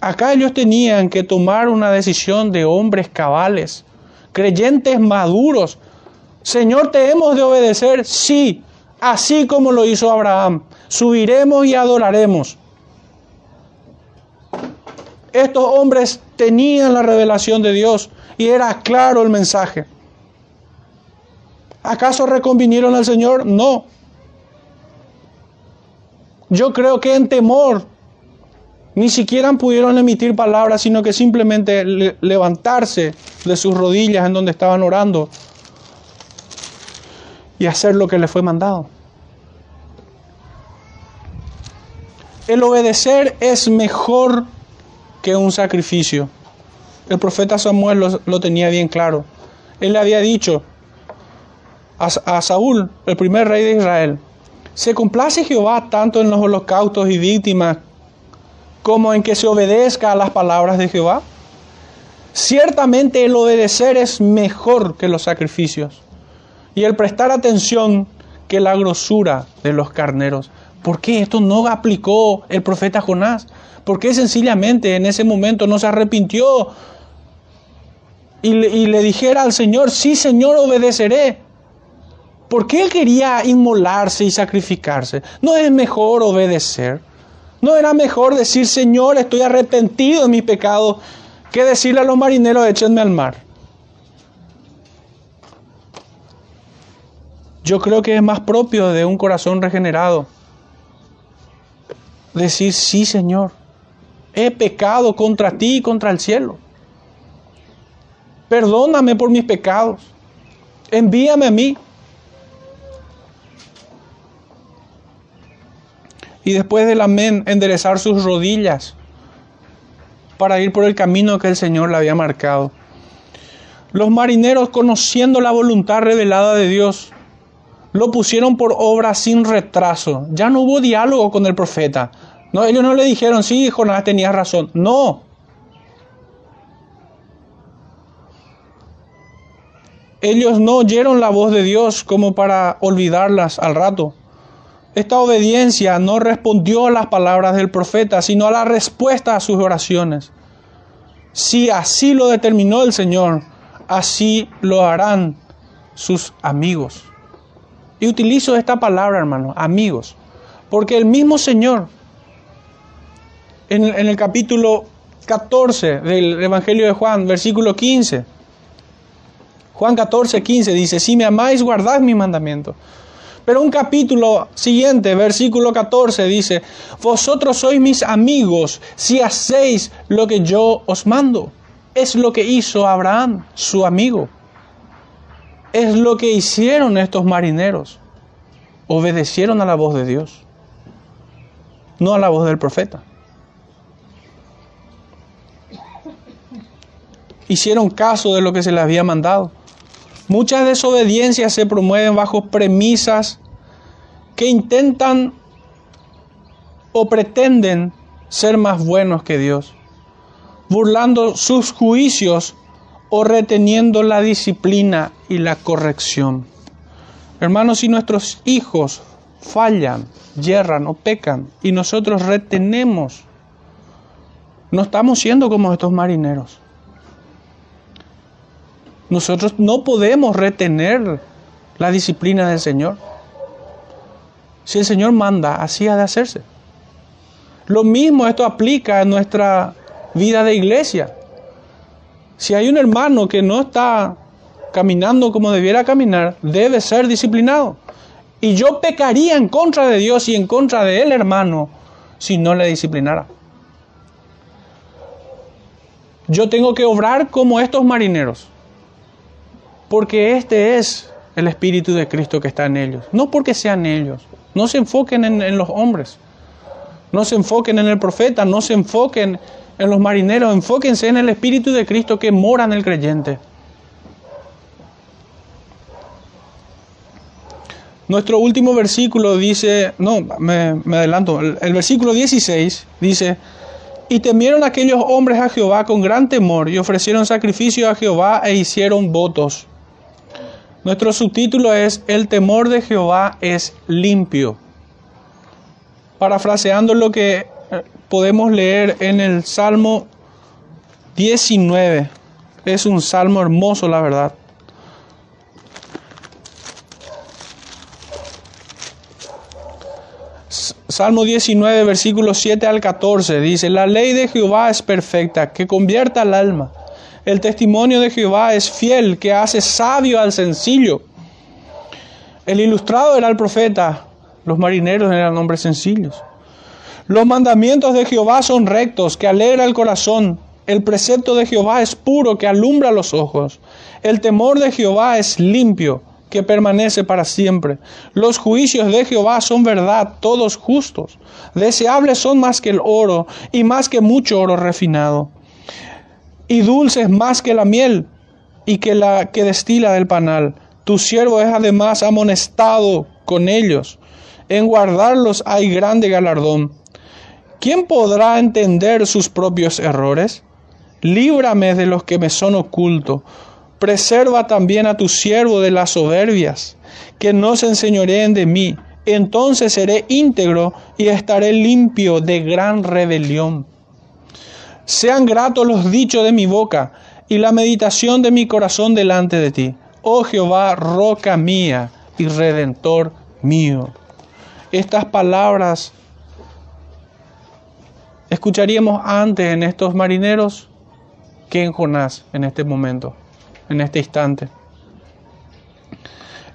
Acá ellos tenían que tomar una decisión de hombres cabales, creyentes maduros. Señor, ¿te hemos de obedecer? Sí, así como lo hizo Abraham. Subiremos y adoraremos. Estos hombres tenían la revelación de Dios y era claro el mensaje. ¿Acaso reconvinieron al Señor? No. Yo creo que en temor ni siquiera pudieron emitir palabras, sino que simplemente levantarse de sus rodillas en donde estaban orando y hacer lo que les fue mandado. El obedecer es mejor que un sacrificio. El profeta Samuel lo, tenía bien claro. Él le había dicho a, a Saúl, el primer rey de Israel, ¿se complace Jehová tanto en los holocaustos y víctimas como en que se obedezca a las palabras de Jehová? Ciertamente el obedecer es mejor que los sacrificios y el prestar atención que la grosura de los carneros. ¿Por qué esto no aplicó el profeta Jonás? ¿Por qué sencillamente en ese momento no se arrepintió y le, dijera al Señor, sí Señor, obedeceré? ¿Por qué él quería inmolarse y sacrificarse? ¿No es mejor obedecer? ¿No era mejor decir, Señor, estoy arrepentido de mi pecado, que decirle a los marineros, échenme al mar? Yo creo que es más propio de un corazón regenerado decir, sí, Señor, he pecado contra ti y contra el cielo. Perdóname por mis pecados. Envíame a mí. Y después del amén, enderezar sus rodillas para ir por el camino que el Señor le había marcado. Los marineros, conociendo la voluntad revelada de Dios, lo pusieron por obra sin retraso. Ya no hubo diálogo con el profeta. No, ellos no le dijeron, sí, Jonás tenía razón. No. Ellos no oyeron la voz de Dios como para olvidarlas al rato. Esta obediencia no respondió a las palabras del profeta, sino a la respuesta a sus oraciones. Si así lo determinó el Señor, así lo harán sus amigos. Y utilizo esta palabra, hermano, amigos, porque el mismo Señor en, el capítulo 14 del Evangelio de Juan, versículo 15. Juan 14, 15 dice, si me amáis, guardad mi mandamiento. Pero un capítulo siguiente, versículo 14, dice, vosotros sois mis amigos si hacéis lo que yo os mando. Es lo que hizo Abraham, su amigo. Es lo que hicieron estos marineros. Obedecieron a la voz de Dios, no a la voz del profeta. hicieron caso de lo que se les había mandado. Muchas desobediencias se promueven bajo premisas que intentan o pretenden ser más buenos que Dios, burlando sus juicios o reteniendo la disciplina y la corrección. Hermanos, si nuestros hijos fallan, yerran o pecan y nosotros retenemos, no estamos siendo como estos marineros. Nosotros no podemos retener la disciplina del Señor. Si el Señor manda, así ha de hacerse. Lo mismo esto aplica a nuestra vida de iglesia. Si hay un hermano que no está caminando como debiera caminar, debe ser disciplinado. Y yo pecaría en contra de Dios y en contra de él, hermano, si no le disciplinara. Yo tengo que obrar como estos marineros porque este es el Espíritu de Cristo que está en ellos, no porque sean ellos. No se enfoquen en, los hombres, No se enfoquen en el profeta, no se enfoquen en los marineros, enfóquense en el Espíritu de Cristo que mora en el creyente. Nuestro último versículo dice, no, me, adelanto, el, el, versículo 16 dice, y temieron aquellos hombres a Jehová con gran temor y ofrecieron sacrificio a Jehová e hicieron votos. Nuestro subtítulo es, el temor de Jehová es limpio. Parafraseando lo que podemos leer en el Salmo 19. Es un salmo hermoso, la verdad. Salmo 19, versículos 7 al 14 dice, la ley de Jehová es perfecta, que convierta al alma. El testimonio de Jehová es fiel, que hace sabio al sencillo. El ilustrado era el profeta, los marineros eran hombres sencillos. Los mandamientos de Jehová son rectos, que alegra el corazón. El precepto de Jehová es puro, que alumbra los ojos. El temor de Jehová es limpio, que permanece para siempre. Los juicios de Jehová son verdad, todos justos. Deseables son más que el oro y más que mucho oro refinado. Y dulces más que la miel y que la que destila del panal. Tu siervo es además amonestado con ellos. En guardarlos hay grande galardón. ¿Quién podrá entender sus propios errores? Líbrame de los que me son ocultos. Preserva también a tu siervo de las soberbias, que no se enseñoreen de mí. Entonces seré íntegro y estaré limpio de gran rebelión. Sean gratos los dichos de mi boca y la meditación de mi corazón delante de ti. Oh Jehová, roca mía y redentor mío. Estas palabras escucharíamos antes en estos marineros que en Jonás en este momento, en este instante.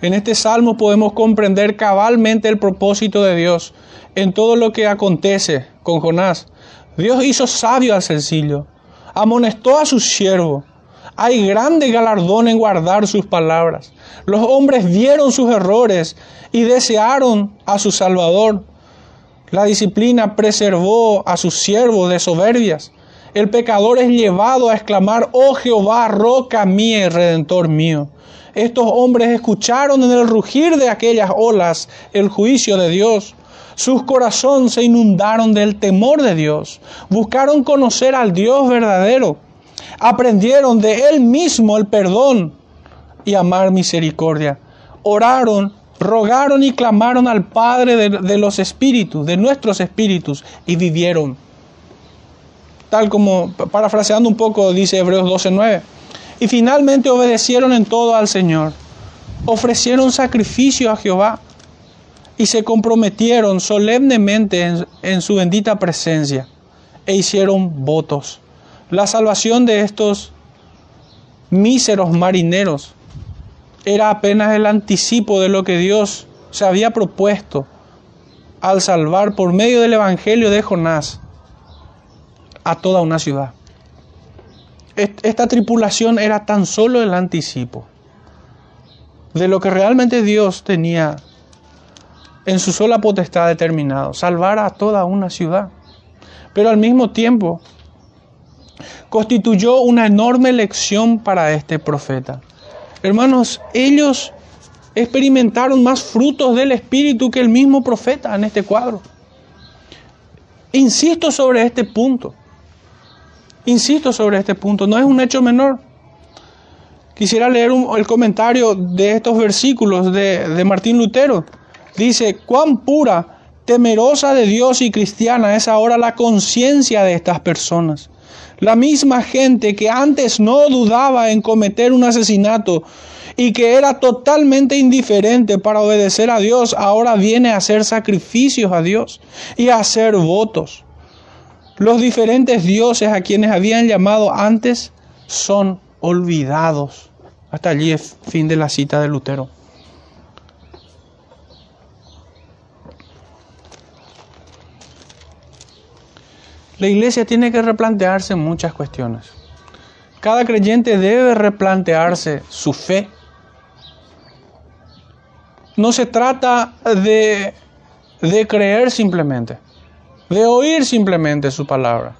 En este salmo podemos comprender cabalmente el propósito de Dios en todo lo que acontece con Jonás. Dios hizo sabio al sencillo, amonestó a su siervo. Hay grande galardón en guardar sus palabras. Los hombres vieron sus errores y desearon a su Salvador. La disciplina preservó a sus siervos de soberbias. El pecador es llevado a exclamar, oh Jehová, roca mía y redentor mío. Estos hombres escucharon en el rugir de aquellas olas el juicio de Dios. Sus corazones se inundaron del temor de Dios. Buscaron conocer al Dios verdadero. Aprendieron de Él mismo el perdón y amar misericordia. Oraron rogaron y clamaron al Padre de, los espíritus, de nuestros espíritus, y vivieron. Tal como, parafraseando un poco, dice Hebreos 12:9. Y finalmente obedecieron en todo al Señor. Ofrecieron sacrificio a Jehová y se comprometieron solemnemente en, en su bendita presencia e hicieron votos. La salvación de estos míseros marineros era apenas el anticipo de lo que Dios se había propuesto al salvar por medio del Evangelio de Jonás a toda una ciudad. Esta tripulación era tan solo el anticipo de lo que realmente Dios tenía en su sola potestad determinado, salvar a toda una ciudad. Pero al mismo tiempo constituyó una enorme lección para este profeta. Hermanos, ellos experimentaron más frutos del Espíritu que el mismo profeta en este cuadro. Insisto sobre este punto. Insisto sobre este punto. No es un hecho menor. Quisiera leer el comentario de estos versículos de, Martín Lutero. Dice, cuán pura, temerosa de Dios y cristiana es ahora la conciencia de estas personas la misma gente que antes no dudaba en cometer un asesinato y que era totalmente indiferente para obedecer a Dios, ahora viene a hacer sacrificios a Dios y a hacer votos. Los diferentes dioses a quienes habían llamado antes son olvidados. Hasta allí es fin de la cita de Lutero. La iglesia tiene que replantearse muchas cuestiones. Cada creyente debe replantearse su fe. No se trata de, de creer simplemente. de oír simplemente su palabra.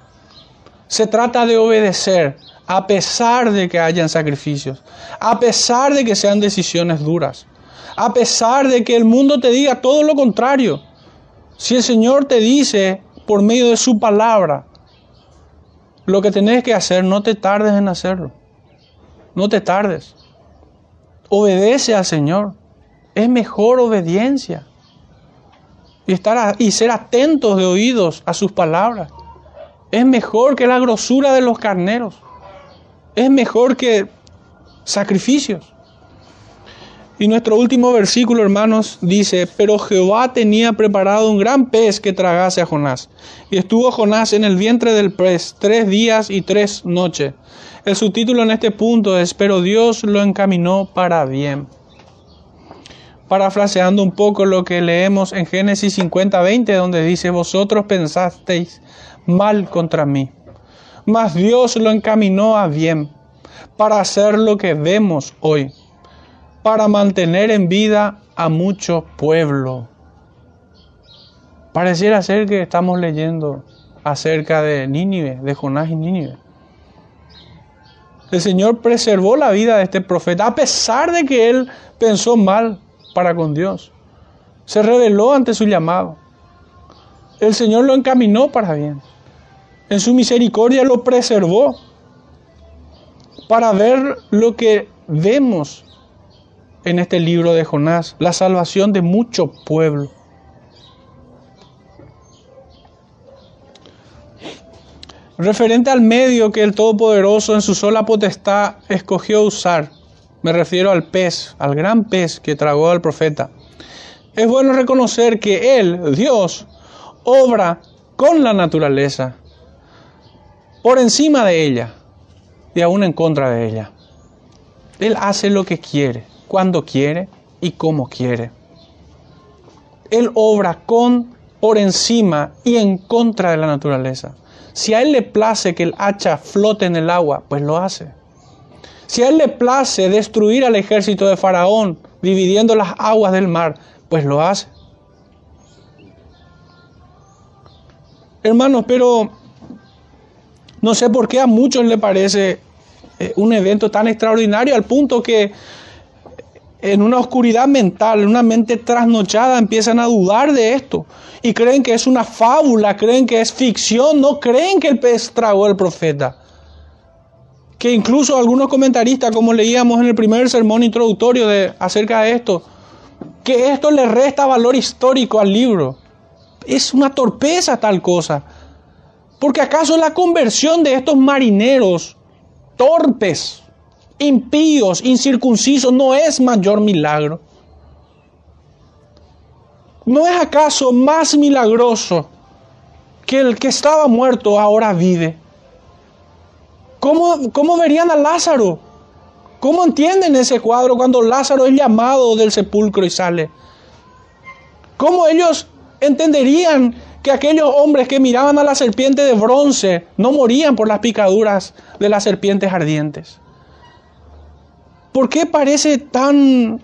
Se trata de obedecer a pesar de que hayan sacrificios, a pesar de que sean decisiones duras, a pesar de que el mundo te diga todo lo contrario. Si el Señor te dice por medio de su palabra lo que tenés que hacer, no te tardes en hacerlo. No te tardes. Obedece al Señor. Es mejor obediencia. Y, estar y ser atentos de oídos a sus palabras. Es mejor que la grosura de los carneros. Es mejor que sacrificios. Y nuestro último versículo, hermanos, dice, pero Jehová tenía preparado un gran pez que tragase a Jonás. Y estuvo Jonás en el vientre del pez tres días y tres noches. El subtítulo en este punto es, pero Dios lo encaminó para bien. Parafraseando un poco lo que leemos en Génesis 50, 20, donde dice, vosotros pensasteis mal contra mí, mas Dios lo encaminó a bien para hacer lo que vemos hoy para mantener en vida a mucho pueblo. Pareciera ser que estamos leyendo acerca de Nínive, de Jonás y Nínive. El Señor preservó la vida de este profeta a pesar de que él pensó mal para con Dios. Se rebeló ante su llamado. El Señor lo encaminó para bien. En su misericordia lo preservó para ver lo que vemos en este libro de Jonás, la salvación de mucho pueblo. Referente al medio que el Todopoderoso en su sola potestad escogió usar, me refiero al pez, al gran pez que tragó al profeta. Es bueno reconocer que Él, Dios, obra con la naturaleza, por encima de ella y aún en contra de ella. Él hace lo que quiere cuando quiere y como quiere. Él obra con, por encima y en contra de la naturaleza. Si a Él le place que el hacha flote en el agua, pues lo hace. Si a Él le place destruir al ejército de Faraón, dividiendo las aguas del mar, pues lo hace. Hermanos, pero no sé por qué a muchos le parece eh, un evento tan extraordinario al punto que en una oscuridad mental, en una mente trasnochada, empiezan a dudar de esto y creen que es una fábula, creen que es ficción, no creen que el pez tragó al profeta. Que incluso algunos comentaristas, como leíamos en el primer sermón introductorio de, acerca de esto, que esto le resta valor histórico al libro. Es una torpeza tal cosa. Porque acaso la conversión de estos marineros torpes, impíos, incircuncisos, no es mayor milagro. ¿No es acaso más milagroso que el que estaba muerto ahora vive? ¿Cómo, cómo verían a Lázaro? ¿Cómo entienden ese cuadro cuando Lázaro es llamado del sepulcro y sale? ¿Cómo ellos entenderían que aquellos hombres que miraban a la serpiente de bronce no morían por las picaduras de las serpientes ardientes? ¿Por qué parece tan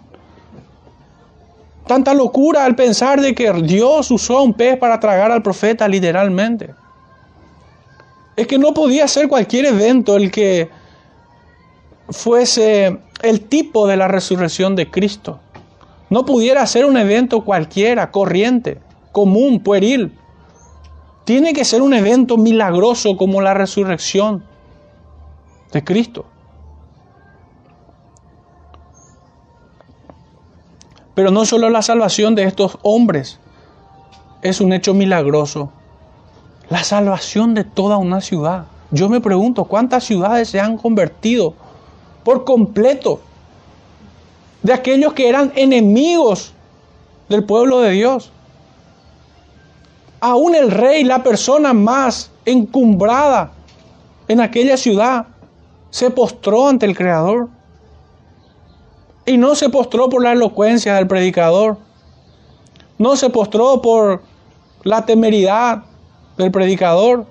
tanta locura al pensar de que Dios usó un pez para tragar al profeta literalmente? Es que no podía ser cualquier evento el que fuese el tipo de la resurrección de Cristo. No pudiera ser un evento cualquiera, corriente, común, pueril. Tiene que ser un evento milagroso como la resurrección de Cristo. Pero no solo la salvación de estos hombres es un hecho milagroso, la salvación de toda una ciudad. Yo me pregunto, ¿cuántas ciudades se han convertido por completo de aquellos que eran enemigos del pueblo de Dios? Aún el rey, la persona más encumbrada en aquella ciudad, se postró ante el Creador. Y no se postró por la elocuencia del predicador. No se postró por la temeridad del predicador,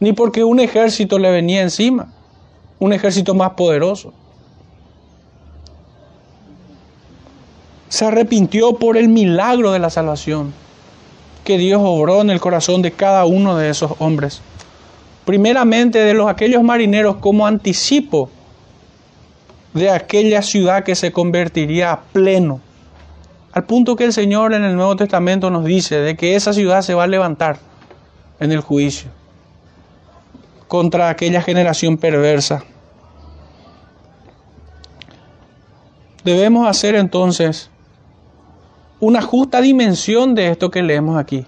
ni porque un ejército le venía encima, un ejército más poderoso. Se arrepintió por el milagro de la salvación. que Dios obró en el corazón de cada uno de esos hombres. Primeramente de los aquellos marineros como anticipo de aquella ciudad que se convertiría a pleno. Al punto que el Señor en el Nuevo Testamento nos dice de que esa ciudad se va a levantar en el juicio contra aquella generación perversa. Debemos hacer entonces una justa dimensión de esto que leemos aquí.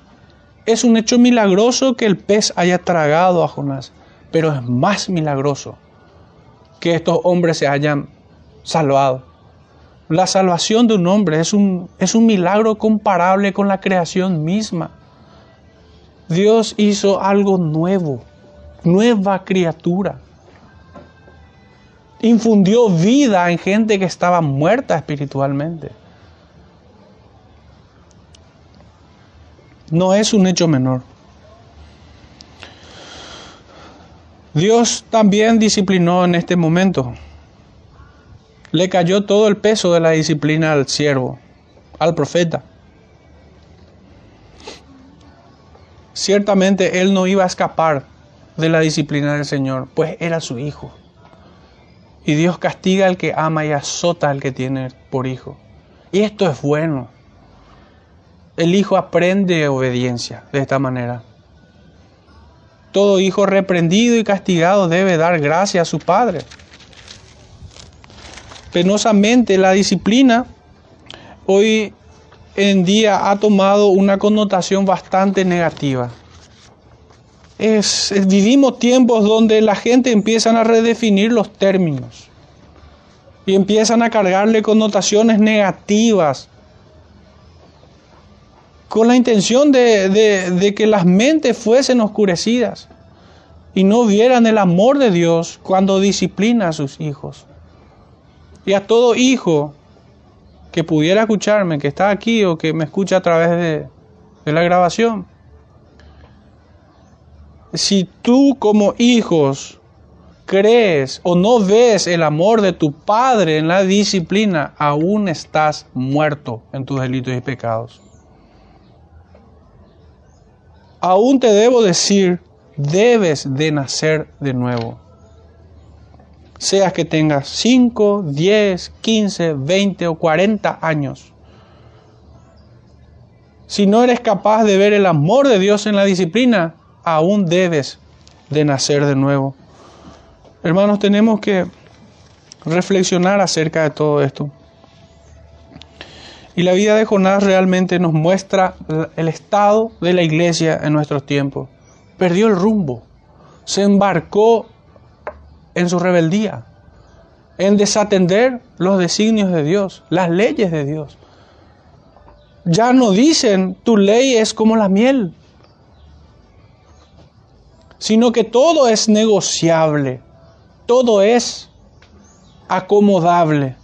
Es un hecho milagroso que el pez haya tragado a Jonás, pero es más milagroso que estos hombres se hayan salvado. La salvación de un hombre es un, es un milagro comparable con la creación misma. Dios hizo algo nuevo, nueva criatura. Infundió vida en gente que estaba muerta espiritualmente. no es un hecho menor. Dios también disciplinó en este momento. Le cayó todo el peso de la disciplina al siervo, al profeta. Ciertamente él no iba a escapar de la disciplina del Señor, pues era su hijo. Y Dios castiga al que ama y azota al que tiene por hijo. Y esto es bueno el hijo aprende obediencia de esta manera. Todo hijo reprendido y castigado debe dar gracia a su padre. Penosamente la disciplina hoy en día ha tomado una connotación bastante negativa. vivimos tiempos donde la gente empieza a redefinir los términos y empiezan a cargarle connotaciones negativas con la intención de, que las mentes fuesen oscurecidas y no vieran el amor de Dios cuando disciplina a sus hijos. Y a todo hijo que pudiera escucharme, que está aquí o que me escucha a través de, de la grabación, si tú como hijos crees o no ves el amor de tu padre en la disciplina, aún estás muerto en tus delitos y pecados aún te debo decir, debes de nacer de nuevo. Seas que tengas 5, 10, 15, 20 o 40 años. Si no eres capaz de ver el amor de Dios en la disciplina, aún debes de nacer de nuevo. Hermanos, tenemos que reflexionar acerca de todo esto. Y la vida de Jonás realmente nos muestra el estado de la iglesia en nuestros tiempos. Perdió el rumbo, se embarcó en su rebeldía, en desatender los designios de Dios, las leyes de Dios. Ya no dicen tu ley es como la miel, sino que todo es negociable, todo es acomodable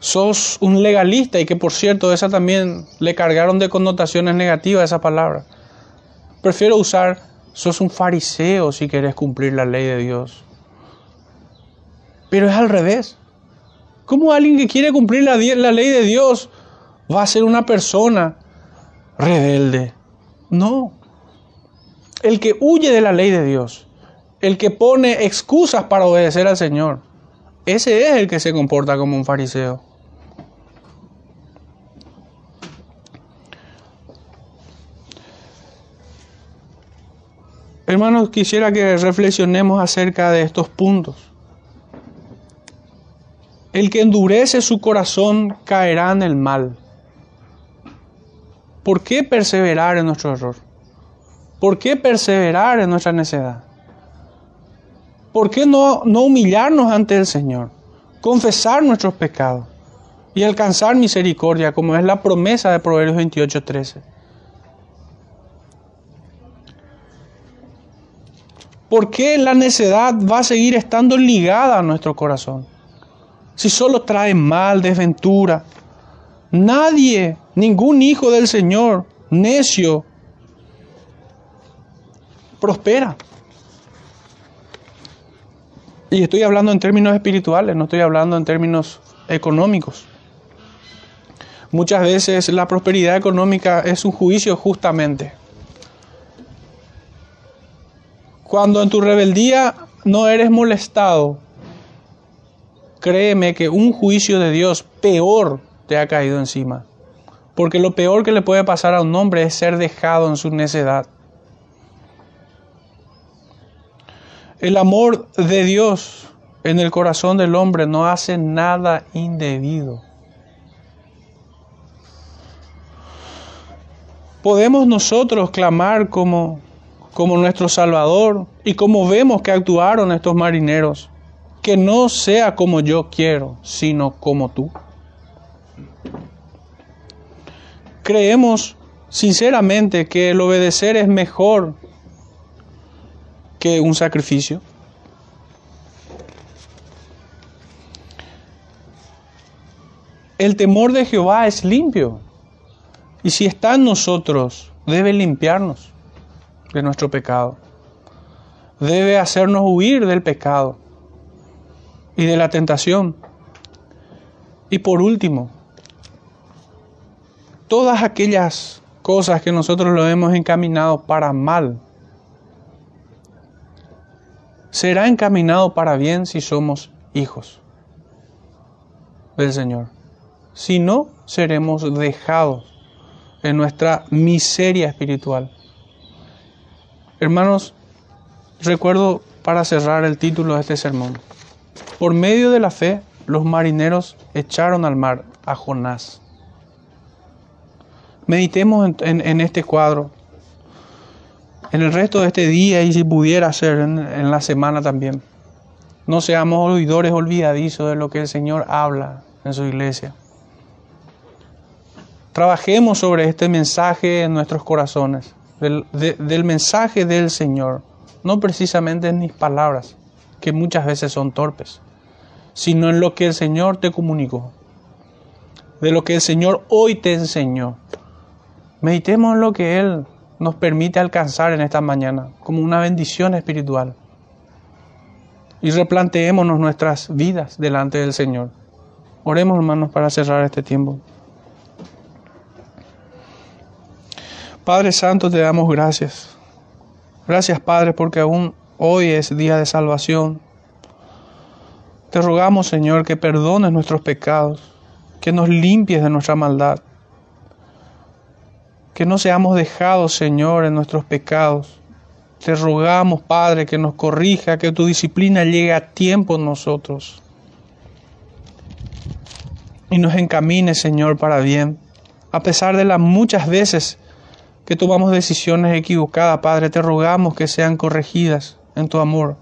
sos un legalista y que por cierto esa también le cargaron de connotaciones negativas esa palabra. Prefiero usar sos un fariseo si querés cumplir la ley de Dios. Pero es al revés. ¿Cómo alguien que quiere cumplir la, la ley de Dios va a ser una persona rebelde? No. El que huye de la ley de Dios, el que pone excusas para obedecer al Señor, ese es el que se comporta como un fariseo. Hermanos, quisiera que reflexionemos acerca de estos puntos. El que endurece su corazón caerá en el mal. ¿Por qué perseverar en nuestro error? ¿Por qué perseverar en nuestra necedad? ¿Por qué no, no humillarnos ante el Señor? Confesar nuestros pecados y alcanzar misericordia, como es la promesa de Proverbios 28, ¿Por qué la necedad va a seguir estando ligada a nuestro corazón? Si solo trae mal, desventura. Nadie, ningún hijo del Señor, necio, prospera. Y estoy hablando en términos espirituales, no estoy hablando en términos económicos. Muchas veces la prosperidad económica es un juicio justamente. Cuando en tu rebeldía no eres molestado, créeme que un juicio de Dios peor te ha caído encima. Porque lo peor que le puede pasar a un hombre es ser dejado en su necedad. El amor de Dios en el corazón del hombre no hace nada indebido. Podemos nosotros clamar como, como nuestro Salvador y como vemos que actuaron estos marineros, que no sea como yo quiero, sino como tú. Creemos sinceramente que el obedecer es mejor que un sacrificio. El temor de Jehová es limpio. Y si está en nosotros, debe limpiarnos de nuestro pecado. Debe hacernos huir del pecado y de la tentación. Y por último, todas aquellas cosas que nosotros lo hemos encaminado para mal, será encaminado para bien si somos hijos del Señor. Si no, seremos dejados en nuestra miseria espiritual. Hermanos, recuerdo para cerrar el título de este sermón. Por medio de la fe, los marineros echaron al mar a Jonás. Meditemos en, este cuadro, en el resto de este día y si pudiera ser en, en la semana también. No seamos oidores olvidadizos de lo que el Señor habla en su iglesia. Trabajemos sobre este mensaje en nuestros corazones, del, mensaje del Señor, no precisamente en mis palabras, que muchas veces son torpes, sino en lo que el Señor te comunicó, de lo que el Señor hoy te enseñó. Meditemos en lo que Él nos permite alcanzar en esta mañana como una bendición espiritual. Y replanteémonos nuestras vidas delante del Señor. Oremos hermanos para cerrar este tiempo. Padre Santo, te damos gracias. Gracias, Padre, porque aún hoy es día de salvación. Te rogamos, Señor, que perdones nuestros pecados, que nos limpies de nuestra maldad, que no seamos dejados, Señor, en nuestros pecados. Te rogamos, Padre, que nos corrija, que tu disciplina llegue a tiempo en nosotros y nos encamine, Señor, para bien, a pesar de las muchas veces que tomamos decisiones equivocadas, Padre, te rogamos que sean corregidas en tu amor.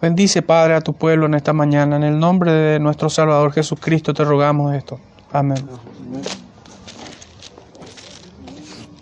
Bendice, Padre, a tu pueblo en esta mañana. En el nombre de nuestro Salvador Jesucristo te rogamos esto. Amén.